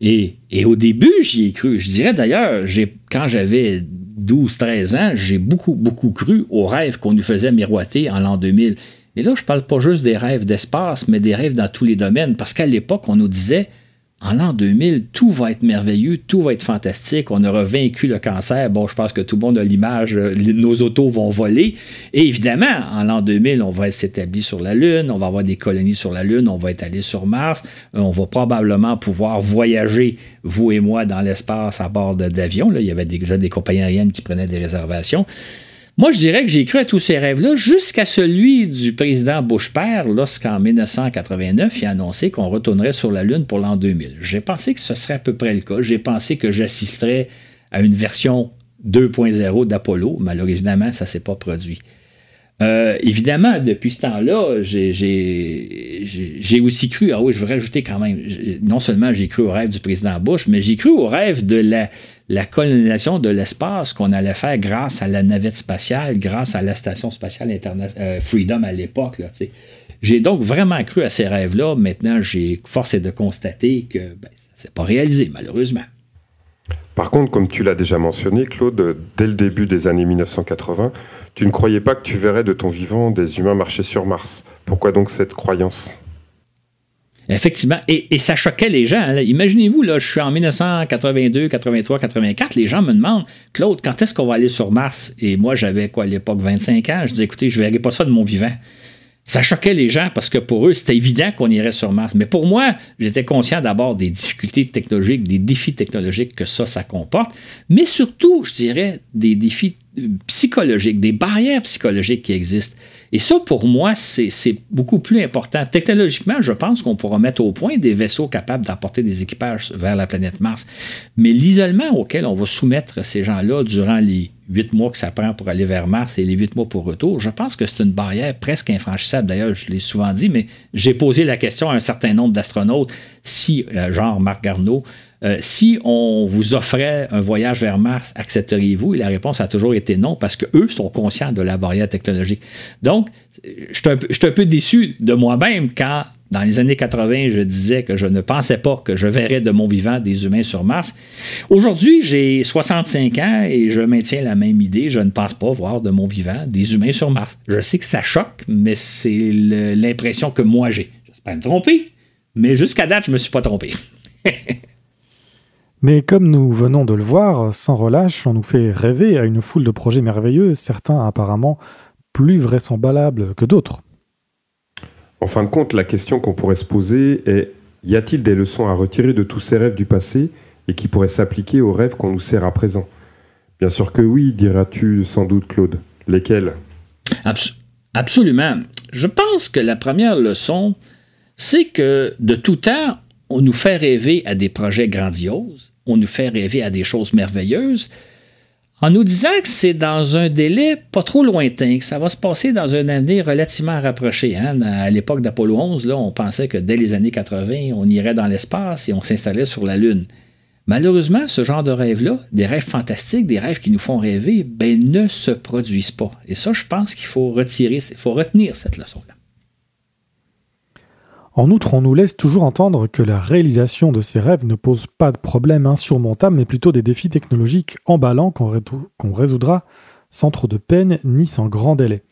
Et, au début, j'y ai cru. Je dirais d'ailleurs, quand j'avais 12-13 ans, j'ai beaucoup, beaucoup cru aux rêves qu'on nous faisait miroiter en l'an 2000. Et là, je ne parle pas juste des rêves d'espace, mais des rêves dans tous les domaines. Parce qu'à l'époque, on nous disait, en l'an 2000, tout va être merveilleux, tout va être fantastique, on aura vaincu le cancer. Bon, je pense que tout le monde a l'image, euh, nos autos vont voler. Et évidemment, en l'an 2000, on va s'établir sur la Lune, on va avoir des colonies sur la Lune, on va être allé sur Mars, euh, on va probablement pouvoir voyager, vous et moi, dans l'espace à bord d'avions. Il y avait déjà des compagnies aériennes qui prenaient des réservations. Moi, je dirais que j'ai cru à tous ces rêves-là jusqu'à celui du président Bush père lorsqu'en 1989, il a annoncé qu'on retournerait sur la Lune pour l'an 2000. J'ai pensé que ce serait à peu près le cas. J'ai pensé que j'assisterais à une version 2.0 d'Apollo. Malheureusement, ça ne s'est pas produit. Euh, évidemment, depuis ce temps-là, j'ai aussi cru, ah oui, je veux rajouter quand même, non seulement j'ai cru au rêve du président Bush, mais j'ai cru au rêve de la, la colonisation de l'espace qu'on allait faire grâce à la navette spatiale, grâce à la station spatiale internationale euh, Freedom à l'époque. J'ai donc vraiment cru à ces rêves-là. Maintenant, j'ai forcé de constater que ben, ça s'est pas réalisé, malheureusement. Par contre, comme tu l'as déjà mentionné, Claude, dès le début des années 1980, tu ne croyais pas que tu verrais de ton vivant des humains marcher sur Mars. Pourquoi donc cette croyance? Effectivement. Et, ça choquait les gens. Imaginez-vous, là, je suis en 1982, 83, 84. Les gens me demandent, Claude, quand est-ce qu'on va aller sur Mars? Et moi, j'avais quoi à l'époque, 25 ans. Je dis, écoutez, je ne verrai pas ça de mon vivant. Ça choquait les gens parce que pour eux, c'était évident qu'on irait sur Mars. Mais pour moi, j'étais conscient d'abord des difficultés technologiques, des défis technologiques que ça, ça comporte, mais surtout, je dirais, des défis euh, psychologiques, des barrières psychologiques qui existent. Et ça, pour moi, c'est beaucoup plus important. Technologiquement, je pense qu'on pourra mettre au point des vaisseaux capables d'apporter des équipages vers la planète Mars. Mais l'isolement auquel on va soumettre ces gens-là durant les huit mois que ça prend pour aller vers Mars et les huit mois pour retour, je pense que c'est une barrière presque infranchissable. D'ailleurs, je l'ai souvent dit, mais j'ai posé la question à un certain nombre d'astronautes, si, euh, genre Marc Garneau, euh, si on vous offrait un voyage vers Mars, accepteriez-vous? Et la réponse a toujours été non, parce qu'eux sont conscients de la barrière technologique. Donc, je suis un, peu déçu de moi-même quand, dans les années 80, je disais que je ne pensais pas que je verrais de mon vivant des humains sur Mars. Aujourd'hui, j'ai 65 ans et je maintiens la même idée. Je ne pense pas voir de mon vivant des humains sur Mars. Je sais que ça choque, mais c'est l'impression que moi j'ai. J'espère me tromper, mais jusqu'à date, je ne me suis pas trompé. Mais comme nous venons de le voir, sans relâche, on nous fait rêver à une foule de projets merveilleux, certains apparemment plus vraisemblables que d'autres. En fin de compte, la question qu'on pourrait se poser est y a-t-il des leçons à retirer de tous ces rêves du passé et qui pourraient s'appliquer aux rêves qu'on nous sert à présent? Bien sûr que oui, diras-tu sans doute, Claude. Lesquels? Absolument. Je pense que la première leçon, c'est que de tout temps, on nous fait rêver à des projets grandioses, on nous fait rêver à des choses merveilleuses, en nous disant que c'est dans un délai pas trop lointain, que ça va se passer dans un avenir relativement rapproché. Hein. À l'époque d'Apollo 11, là, on pensait que dès les années 80, on irait dans l'espace et on s'installait sur la Lune. Malheureusement, ce genre de rêve-là, des rêves fantastiques, des rêves qui nous font rêver, ben, ne se produisent pas. Et ça, je pense qu'il faut retirer, il faut retenir cette leçon-là. En outre, on nous laisse toujours entendre que la réalisation de ces rêves ne pose pas de problème insurmontable, mais plutôt des défis technologiques emballants qu'on résoudra sans trop de peine ni sans grand délai.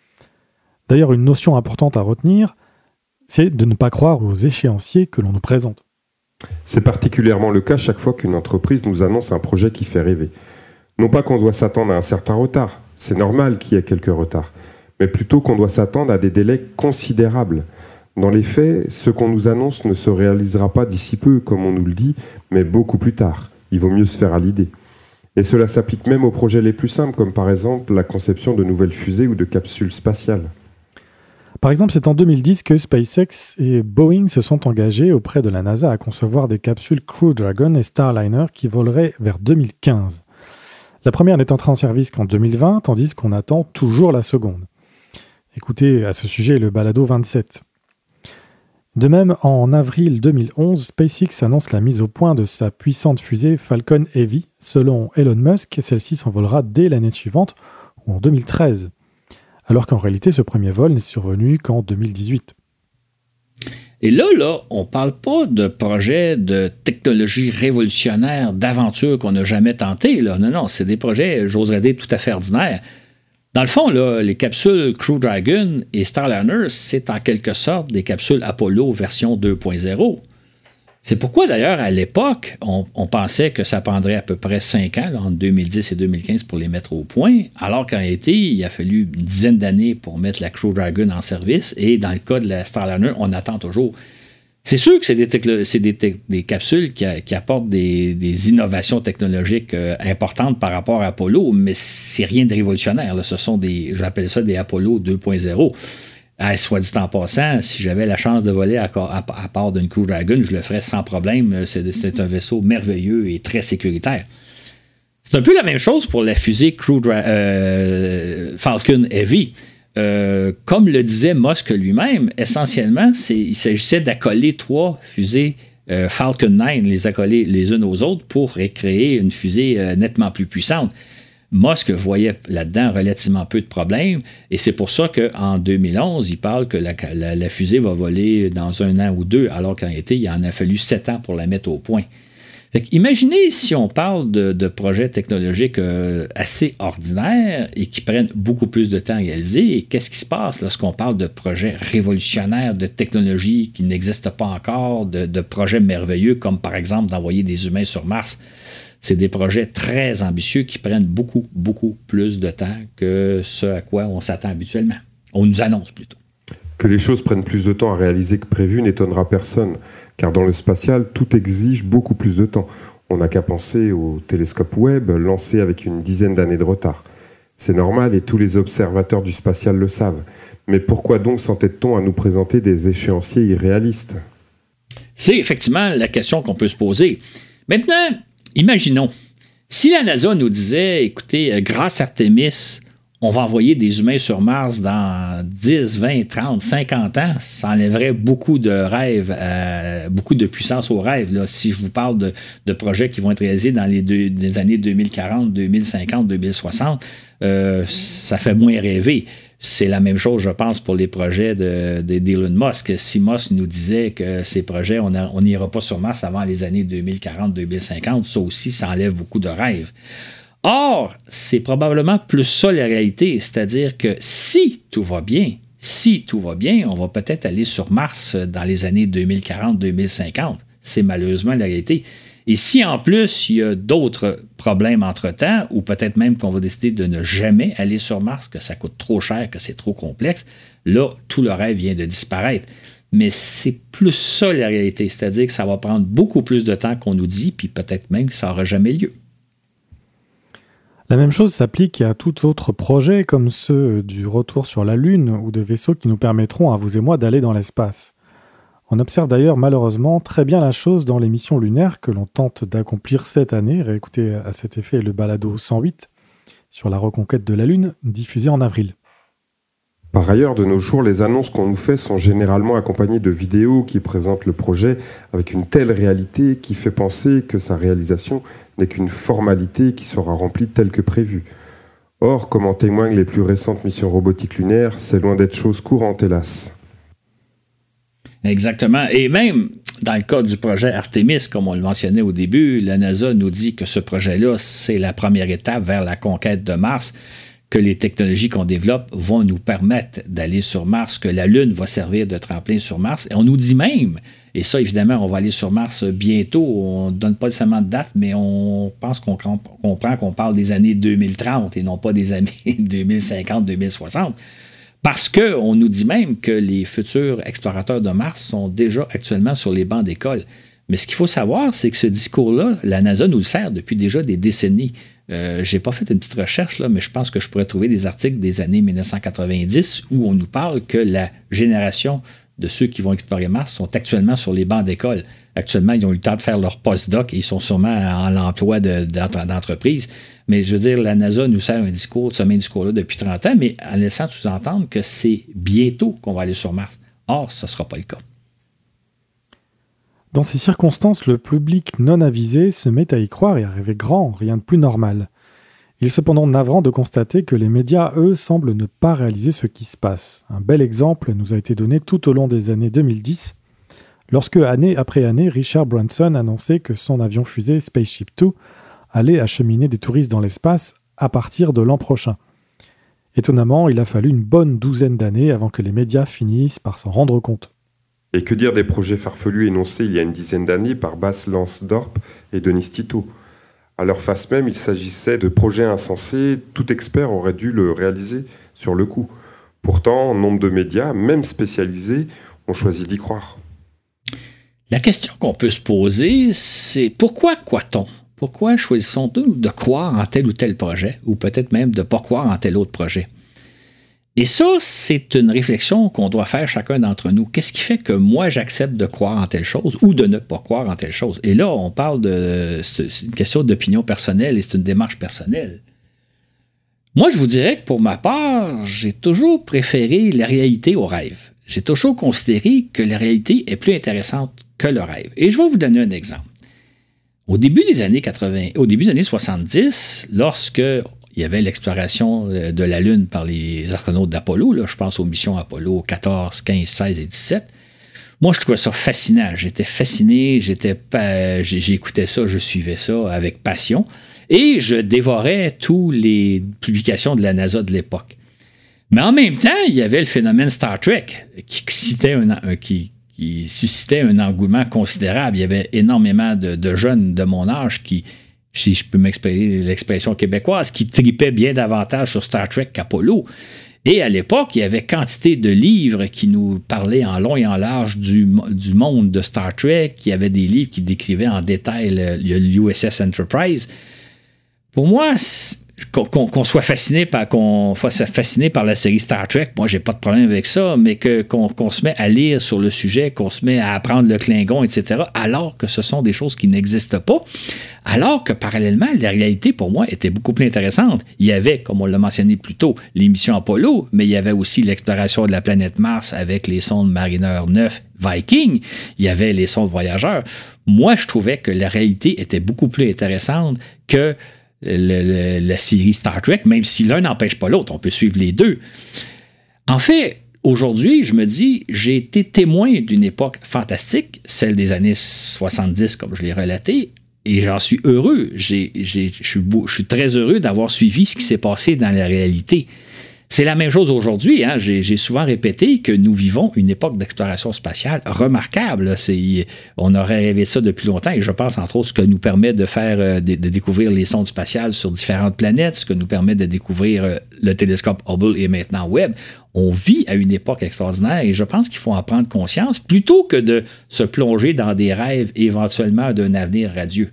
D'ailleurs, une notion importante à retenir, c'est de ne pas croire aux échéanciers que l'on nous présente. C'est particulièrement le cas chaque fois qu'une entreprise nous annonce un projet qui fait rêver. Non pas qu'on doit s'attendre à un certain retard, c'est normal qu'il y ait quelques retards, mais plutôt qu'on doit s'attendre à des délais considérables. Dans les faits, ce qu'on nous annonce ne se réalisera pas d'ici peu, comme on nous le dit, mais beaucoup plus tard. Il vaut mieux se faire à l'idée. Et cela s'applique même aux projets les plus simples, comme par exemple la conception de nouvelles fusées ou de capsules spatiales. Par exemple, c'est en 2010 que SpaceX et Boeing se sont engagés auprès de la NASA à concevoir des capsules Crew Dragon et Starliner qui voleraient vers 2015. La première n'est entrée en service qu'en 2020, tandis qu'on attend toujours la seconde. Écoutez à ce sujet le balado 27. De même, en avril 2011, SpaceX annonce la mise au point de sa puissante fusée Falcon Heavy. Selon Elon Musk, celle-ci s'envolera dès l'année suivante, ou en 2013, alors qu'en réalité, ce premier vol n'est survenu qu'en 2018. Et là, là, on parle pas de projet de technologie révolutionnaire, d'aventure qu'on n'a jamais tenté. Non, non, c'est des projets, j'oserais dire, tout à fait ordinaires. Dans le fond, les capsules Crew Dragon et Starliner, c'est en quelque sorte des capsules Apollo version 2.0. C'est pourquoi d'ailleurs à l'époque, on, pensait que ça prendrait à peu près 5 ans, entre 2010 et 2015, pour les mettre au point, alors qu'en été, il a fallu une dizaine d'années pour mettre la Crew Dragon en service, et dans le cas de la Starliner, on attend toujours. C'est sûr que c'est des, capsules qui, apportent des, innovations technologiques euh, importantes par rapport à Apollo, mais c'est rien de révolutionnaire. Ce sont des, j'appelle ça des Apollo 2.0. Ah, soit dit en passant, si j'avais la chance de voler à, part d'une Crew Dragon, je le ferais sans problème. C'est, un vaisseau merveilleux et très sécuritaire. C'est un peu la même chose pour la fusée Crew euh, Falcon Heavy. Euh, comme le disait Musk lui-même, essentiellement, il s'agissait d'accoler trois fusées euh, Falcon 9, les accoler les unes aux autres pour créer une fusée euh, nettement plus puissante. Musk voyait là-dedans relativement peu de problèmes et c'est pour ça qu'en 2011, il parle que la, fusée va voler dans un an ou deux, alors qu'en été, il en a fallu sept ans pour la mettre au point. Imaginez si on parle de, projets technologiques euh, assez ordinaires et qui prennent beaucoup plus de temps à réaliser. Qu'est-ce qui se passe lorsqu'on parle de projets révolutionnaires, de technologies qui n'existent pas encore, de, projets merveilleux comme par exemple d'envoyer des humains sur Mars? C'est des projets très ambitieux qui prennent beaucoup, beaucoup plus de temps que ce à quoi on s'attend habituellement. On nous annonce plutôt. Que les choses prennent plus de temps à réaliser que prévu n'étonnera personne, car dans le spatial, tout exige beaucoup plus de temps. On n'a qu'à penser au télescope Webb lancé avec une dizaine d'années de retard. C'est normal et tous les observateurs du spatial le savent. Mais pourquoi donc s'entête-t-on à nous présenter des échéanciers irréalistes? C'est effectivement la question qu'on peut se poser. Maintenant, imaginons, si la NASA nous disait, écoutez, euh, grâce à Artemis, on va envoyer des humains sur Mars dans 10, 20, 30, 50 ans, ça enlèverait beaucoup de rêves, euh, beaucoup de puissance aux rêves. Là. Si je vous parle de, projets qui vont être réalisés dans les, années 2040, 2050, 2060, ça fait moins rêver. C'est la même chose, je pense, pour les projets de, d'Elon Musk. Si Musk nous disait que ces projets, on n'ira pas sur Mars avant les années 2040, 2050, ça aussi, ça enlève beaucoup de rêves. Or, c'est probablement plus ça la réalité, c'est-à-dire que si tout va bien, si tout va bien, on va peut-être aller sur Mars dans les années 2040-2050. C'est malheureusement la réalité. Et si en plus il y a d'autres problèmes entre-temps, ou peut-être même qu'on va décider de ne jamais aller sur Mars, que ça coûte trop cher, que c'est trop complexe, là, tout le rêve vient de disparaître. Mais c'est plus ça la réalité, c'est-à-dire que ça va prendre beaucoup plus de temps qu'on nous dit, puis peut-être même que ça n'aura jamais lieu. La même chose s'applique à tout autre projet comme ceux du retour sur la Lune ou de vaisseaux qui nous permettront à vous et moi d'aller dans l'espace. On observe d'ailleurs malheureusement très bien la chose dans les missions lunaires que l'on tente d'accomplir cette année. Réécoutez à cet effet le balado 108 sur la reconquête de la Lune, diffusé en avril. Par ailleurs, de nos jours, les annonces qu'on nous fait sont généralement accompagnées de vidéos qui présentent le projet avec une telle réalité qui fait penser que sa réalisation n'est qu'une formalité qui sera remplie telle que prévue. Or, comme en témoignent les plus récentes missions robotiques lunaires, c'est loin d'être chose courante, hélas. Exactement. Et même dans le cas du projet Artemis, comme on le mentionnait au début, la NASA nous dit que ce projet-là, c'est la première étape vers la conquête de Mars que les technologies qu'on développe vont nous permettre d'aller sur Mars, que la Lune va servir de tremplin sur Mars. Et on nous dit même, et ça évidemment, on va aller sur Mars bientôt, on ne donne pas nécessairement de date, mais on pense qu'on comprend qu'on parle des années 2030 et non pas des années 2050-2060. Parce qu'on nous dit même que les futurs explorateurs de Mars sont déjà actuellement sur les bancs d'école. Mais ce qu'il faut savoir, c'est que ce discours-là, la NASA nous le sert depuis déjà des décennies. Euh, je n'ai pas fait une petite recherche, là, mais je pense que je pourrais trouver des articles des années 1990 où on nous parle que la génération de ceux qui vont explorer Mars sont actuellement sur les bancs d'école. Actuellement, ils ont eu le temps de faire leur post-doc et ils sont sûrement en l'emploi d'entreprise. Mais je veux dire, la NASA nous sert un discours, ce même discours-là depuis 30 ans, mais en laissant sous-entendre que c'est bientôt qu'on va aller sur Mars. Or, ce ne sera pas le cas. Dans ces circonstances, le public non avisé se met à y croire et à rêver grand, rien de plus normal. Il est cependant navrant de constater que les médias, eux, semblent ne pas réaliser ce qui se passe. Un bel exemple nous a été donné tout au long des années 2010, lorsque, année après année, Richard Branson annonçait que son avion fusée Spaceship 2 allait acheminer des touristes dans l'espace à partir de l'an prochain. Étonnamment, il a fallu une bonne douzaine d'années avant que les médias finissent par s'en rendre compte. Et que dire des projets farfelus énoncés il y a une dizaine d'années par Bas Lansdorp et Denis Tito? À leur face même, il s'agissait de projets insensés, tout expert aurait dû le réaliser sur le coup. Pourtant, nombre de médias, même spécialisés, ont choisi d'y croire. La question qu'on peut se poser, c'est pourquoi croit-on? Pourquoi choisissons-nous de croire en tel ou tel projet, ou peut-être même de ne pas croire en tel autre projet? Et ça, c'est une réflexion qu'on doit faire chacun d'entre nous. Qu'est-ce qui fait que moi, j'accepte de croire en telle chose ou de ne pas croire en telle chose? Et là, on parle de. C'est une question d'opinion personnelle et c'est une démarche personnelle. Moi, je vous dirais que pour ma part, j'ai toujours préféré la réalité au rêve. J'ai toujours considéré que la réalité est plus intéressante que le rêve. Et je vais vous donner un exemple. Au début des années 80, au début des années 70, lorsque il y avait l'exploration euh, de la Lune par les astronautes d'Apollo. Je pense aux missions Apollo 14, 15, 16 et 17. Moi, je trouvais ça fascinant. J'étais fasciné, j'étais j'écoutais ça, je suivais ça avec passion. Et je dévorais toutes les publications de la NASA de l'époque. Mais en même temps, il y avait le phénomène Star Trek qui, suscitait un engouement considérable. Il y avait énormément de, jeunes de mon âge qui, si je peux m'exprimer l'expression québécoise, qui tripaient bien davantage sur Star Trek qu'Apollo. Et à l'époque, il y avait quantité de livres qui nous parlaient en long et en large du, du monde de Star Trek. Il y avait des livres qui décrivaient en détail l'USS Enterprise. Pour moi, qu'on soit fasciné par qu'on fasciné par la série Star Trek, moi j'ai pas de problème avec ça, mais que qu'on se met à lire sur le sujet, qu'on se met à apprendre le Klingon, etc., alors que ce sont des choses qui n'existent pas, alors que parallèlement la réalité pour moi était beaucoup plus intéressante. Il y avait, comme on l'a mentionné plus tôt, l'émission Apollo, mais il y avait aussi l'exploration de la planète Mars avec les sondes Mariner 9 Viking, il y avait les sondes voyageurs. Moi, je trouvais que la réalité était beaucoup plus intéressante que la série Star Trek, même si l'un n'empêche pas l'autre, on peut suivre les deux. En fait, aujourd'hui, je me dis, j'ai été témoin d'une époque fantastique, celle des années 70, comme je l'ai relaté, et j'en suis heureux. je suis très heureux d'avoir suivi ce qui s'est passé dans la réalité. C'est la même chose aujourd'hui. Hein. J'ai souvent répété que nous vivons une époque d'exploration spatiale remarquable. On aurait rêvé ça depuis longtemps et je pense entre autres ce que nous permet de faire, euh, de, découvrir les sondes spatiales sur différentes planètes, ce que nous permet de découvrir euh, le télescope Hubble et maintenant Webb. On vit à une époque extraordinaire et je pense qu'il faut en prendre conscience plutôt que de se plonger dans des rêves éventuellement d'un avenir radieux.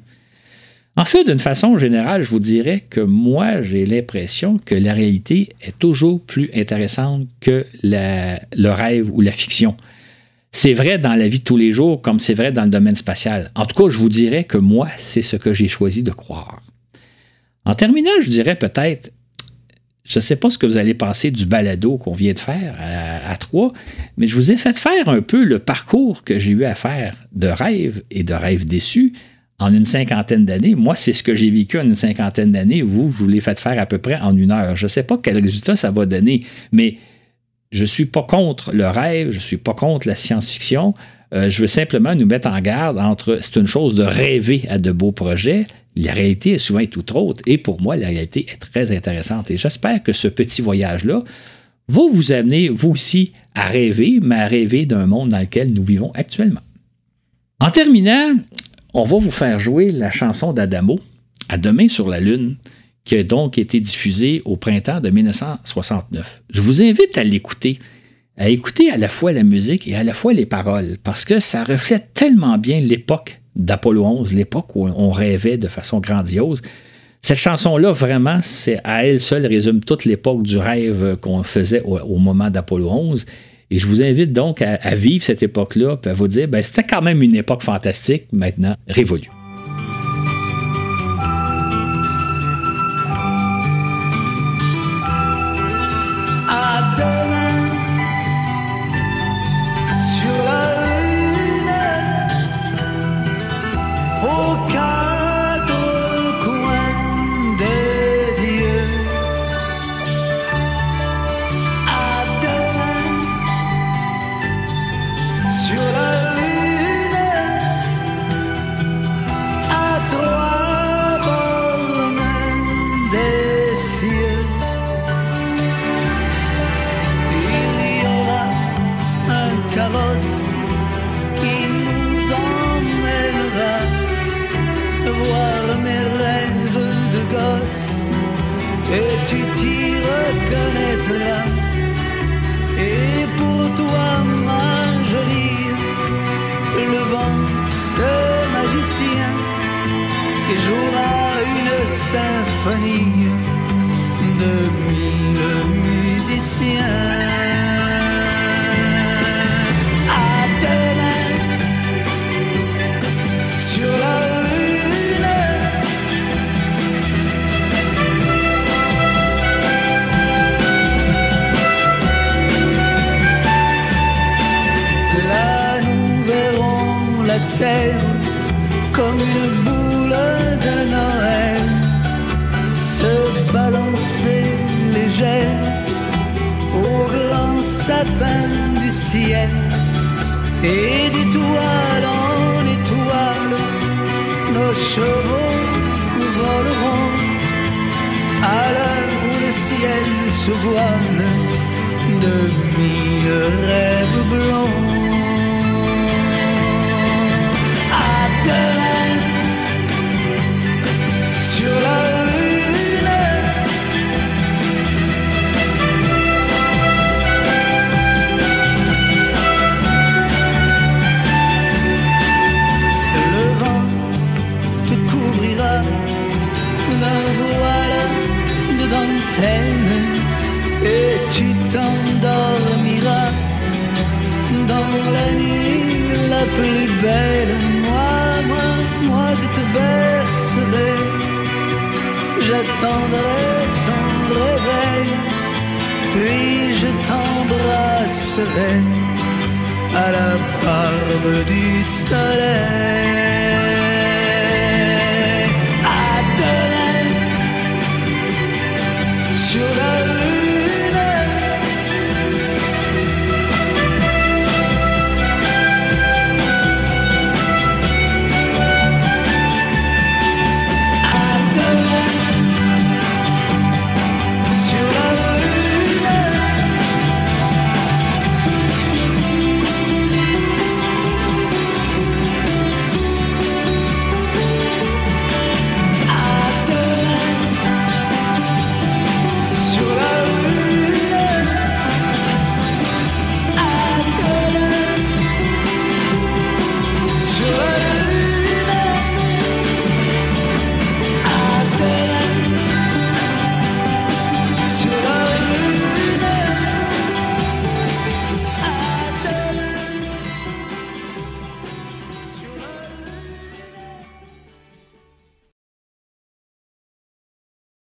En fait, d'une façon générale, je vous dirais que moi, j'ai l'impression que la réalité est toujours plus intéressante que le rêve ou la fiction. C'est vrai dans la vie de tous les jours comme c'est vrai dans le domaine spatial. En tout cas, je vous dirais que moi, c'est ce que j'ai choisi de croire. En terminant, je dirais peut-être, je ne sais pas ce que vous allez penser du balado qu'on vient de faire à, à Troyes, mais je vous ai fait faire un peu le parcours que j'ai eu à faire de rêve et de rêve déçus en une cinquantaine d'années. Moi, c'est ce que j'ai vécu en une cinquantaine d'années. Vous, vous l'avez fait faire à peu près en une heure. Je ne sais pas quel résultat ça va donner, mais je ne suis pas contre le rêve, je ne suis pas contre la science-fiction. Euh, je veux simplement nous mettre en garde entre c'est une chose de rêver à de beaux projets. La réalité est souvent tout autre. Et pour moi, la réalité est très intéressante. Et j'espère que ce petit voyage-là va vous amener, vous aussi, à rêver, mais à rêver d'un monde dans lequel nous vivons actuellement. En terminant, on va vous faire jouer la chanson d'Adamo, À demain sur la Lune, qui a donc été diffusée au printemps de 1969. Je vous invite à l'écouter, à écouter à la fois la musique et à la fois les paroles, parce que ça reflète tellement bien l'époque d'Apollo 11, l'époque où on rêvait de façon grandiose. Cette chanson-là, vraiment, c'est à elle seule résume toute l'époque du rêve qu'on faisait au, au moment d'Apollo 11. Et je vous invite donc à, vivre cette époque-là, puis à vous dire, ben, c'était quand même une époque fantastique, maintenant révolue. Comme Et d'étoile en étoile, nos chevaux voleront à l'heure où le ciel se voile de mille rêves blancs. La nuit la plus belle. Moi, moi, moi, je te bercerai, j'attendrai ton réveil, puis je t'embrasserai à la barbe du soleil.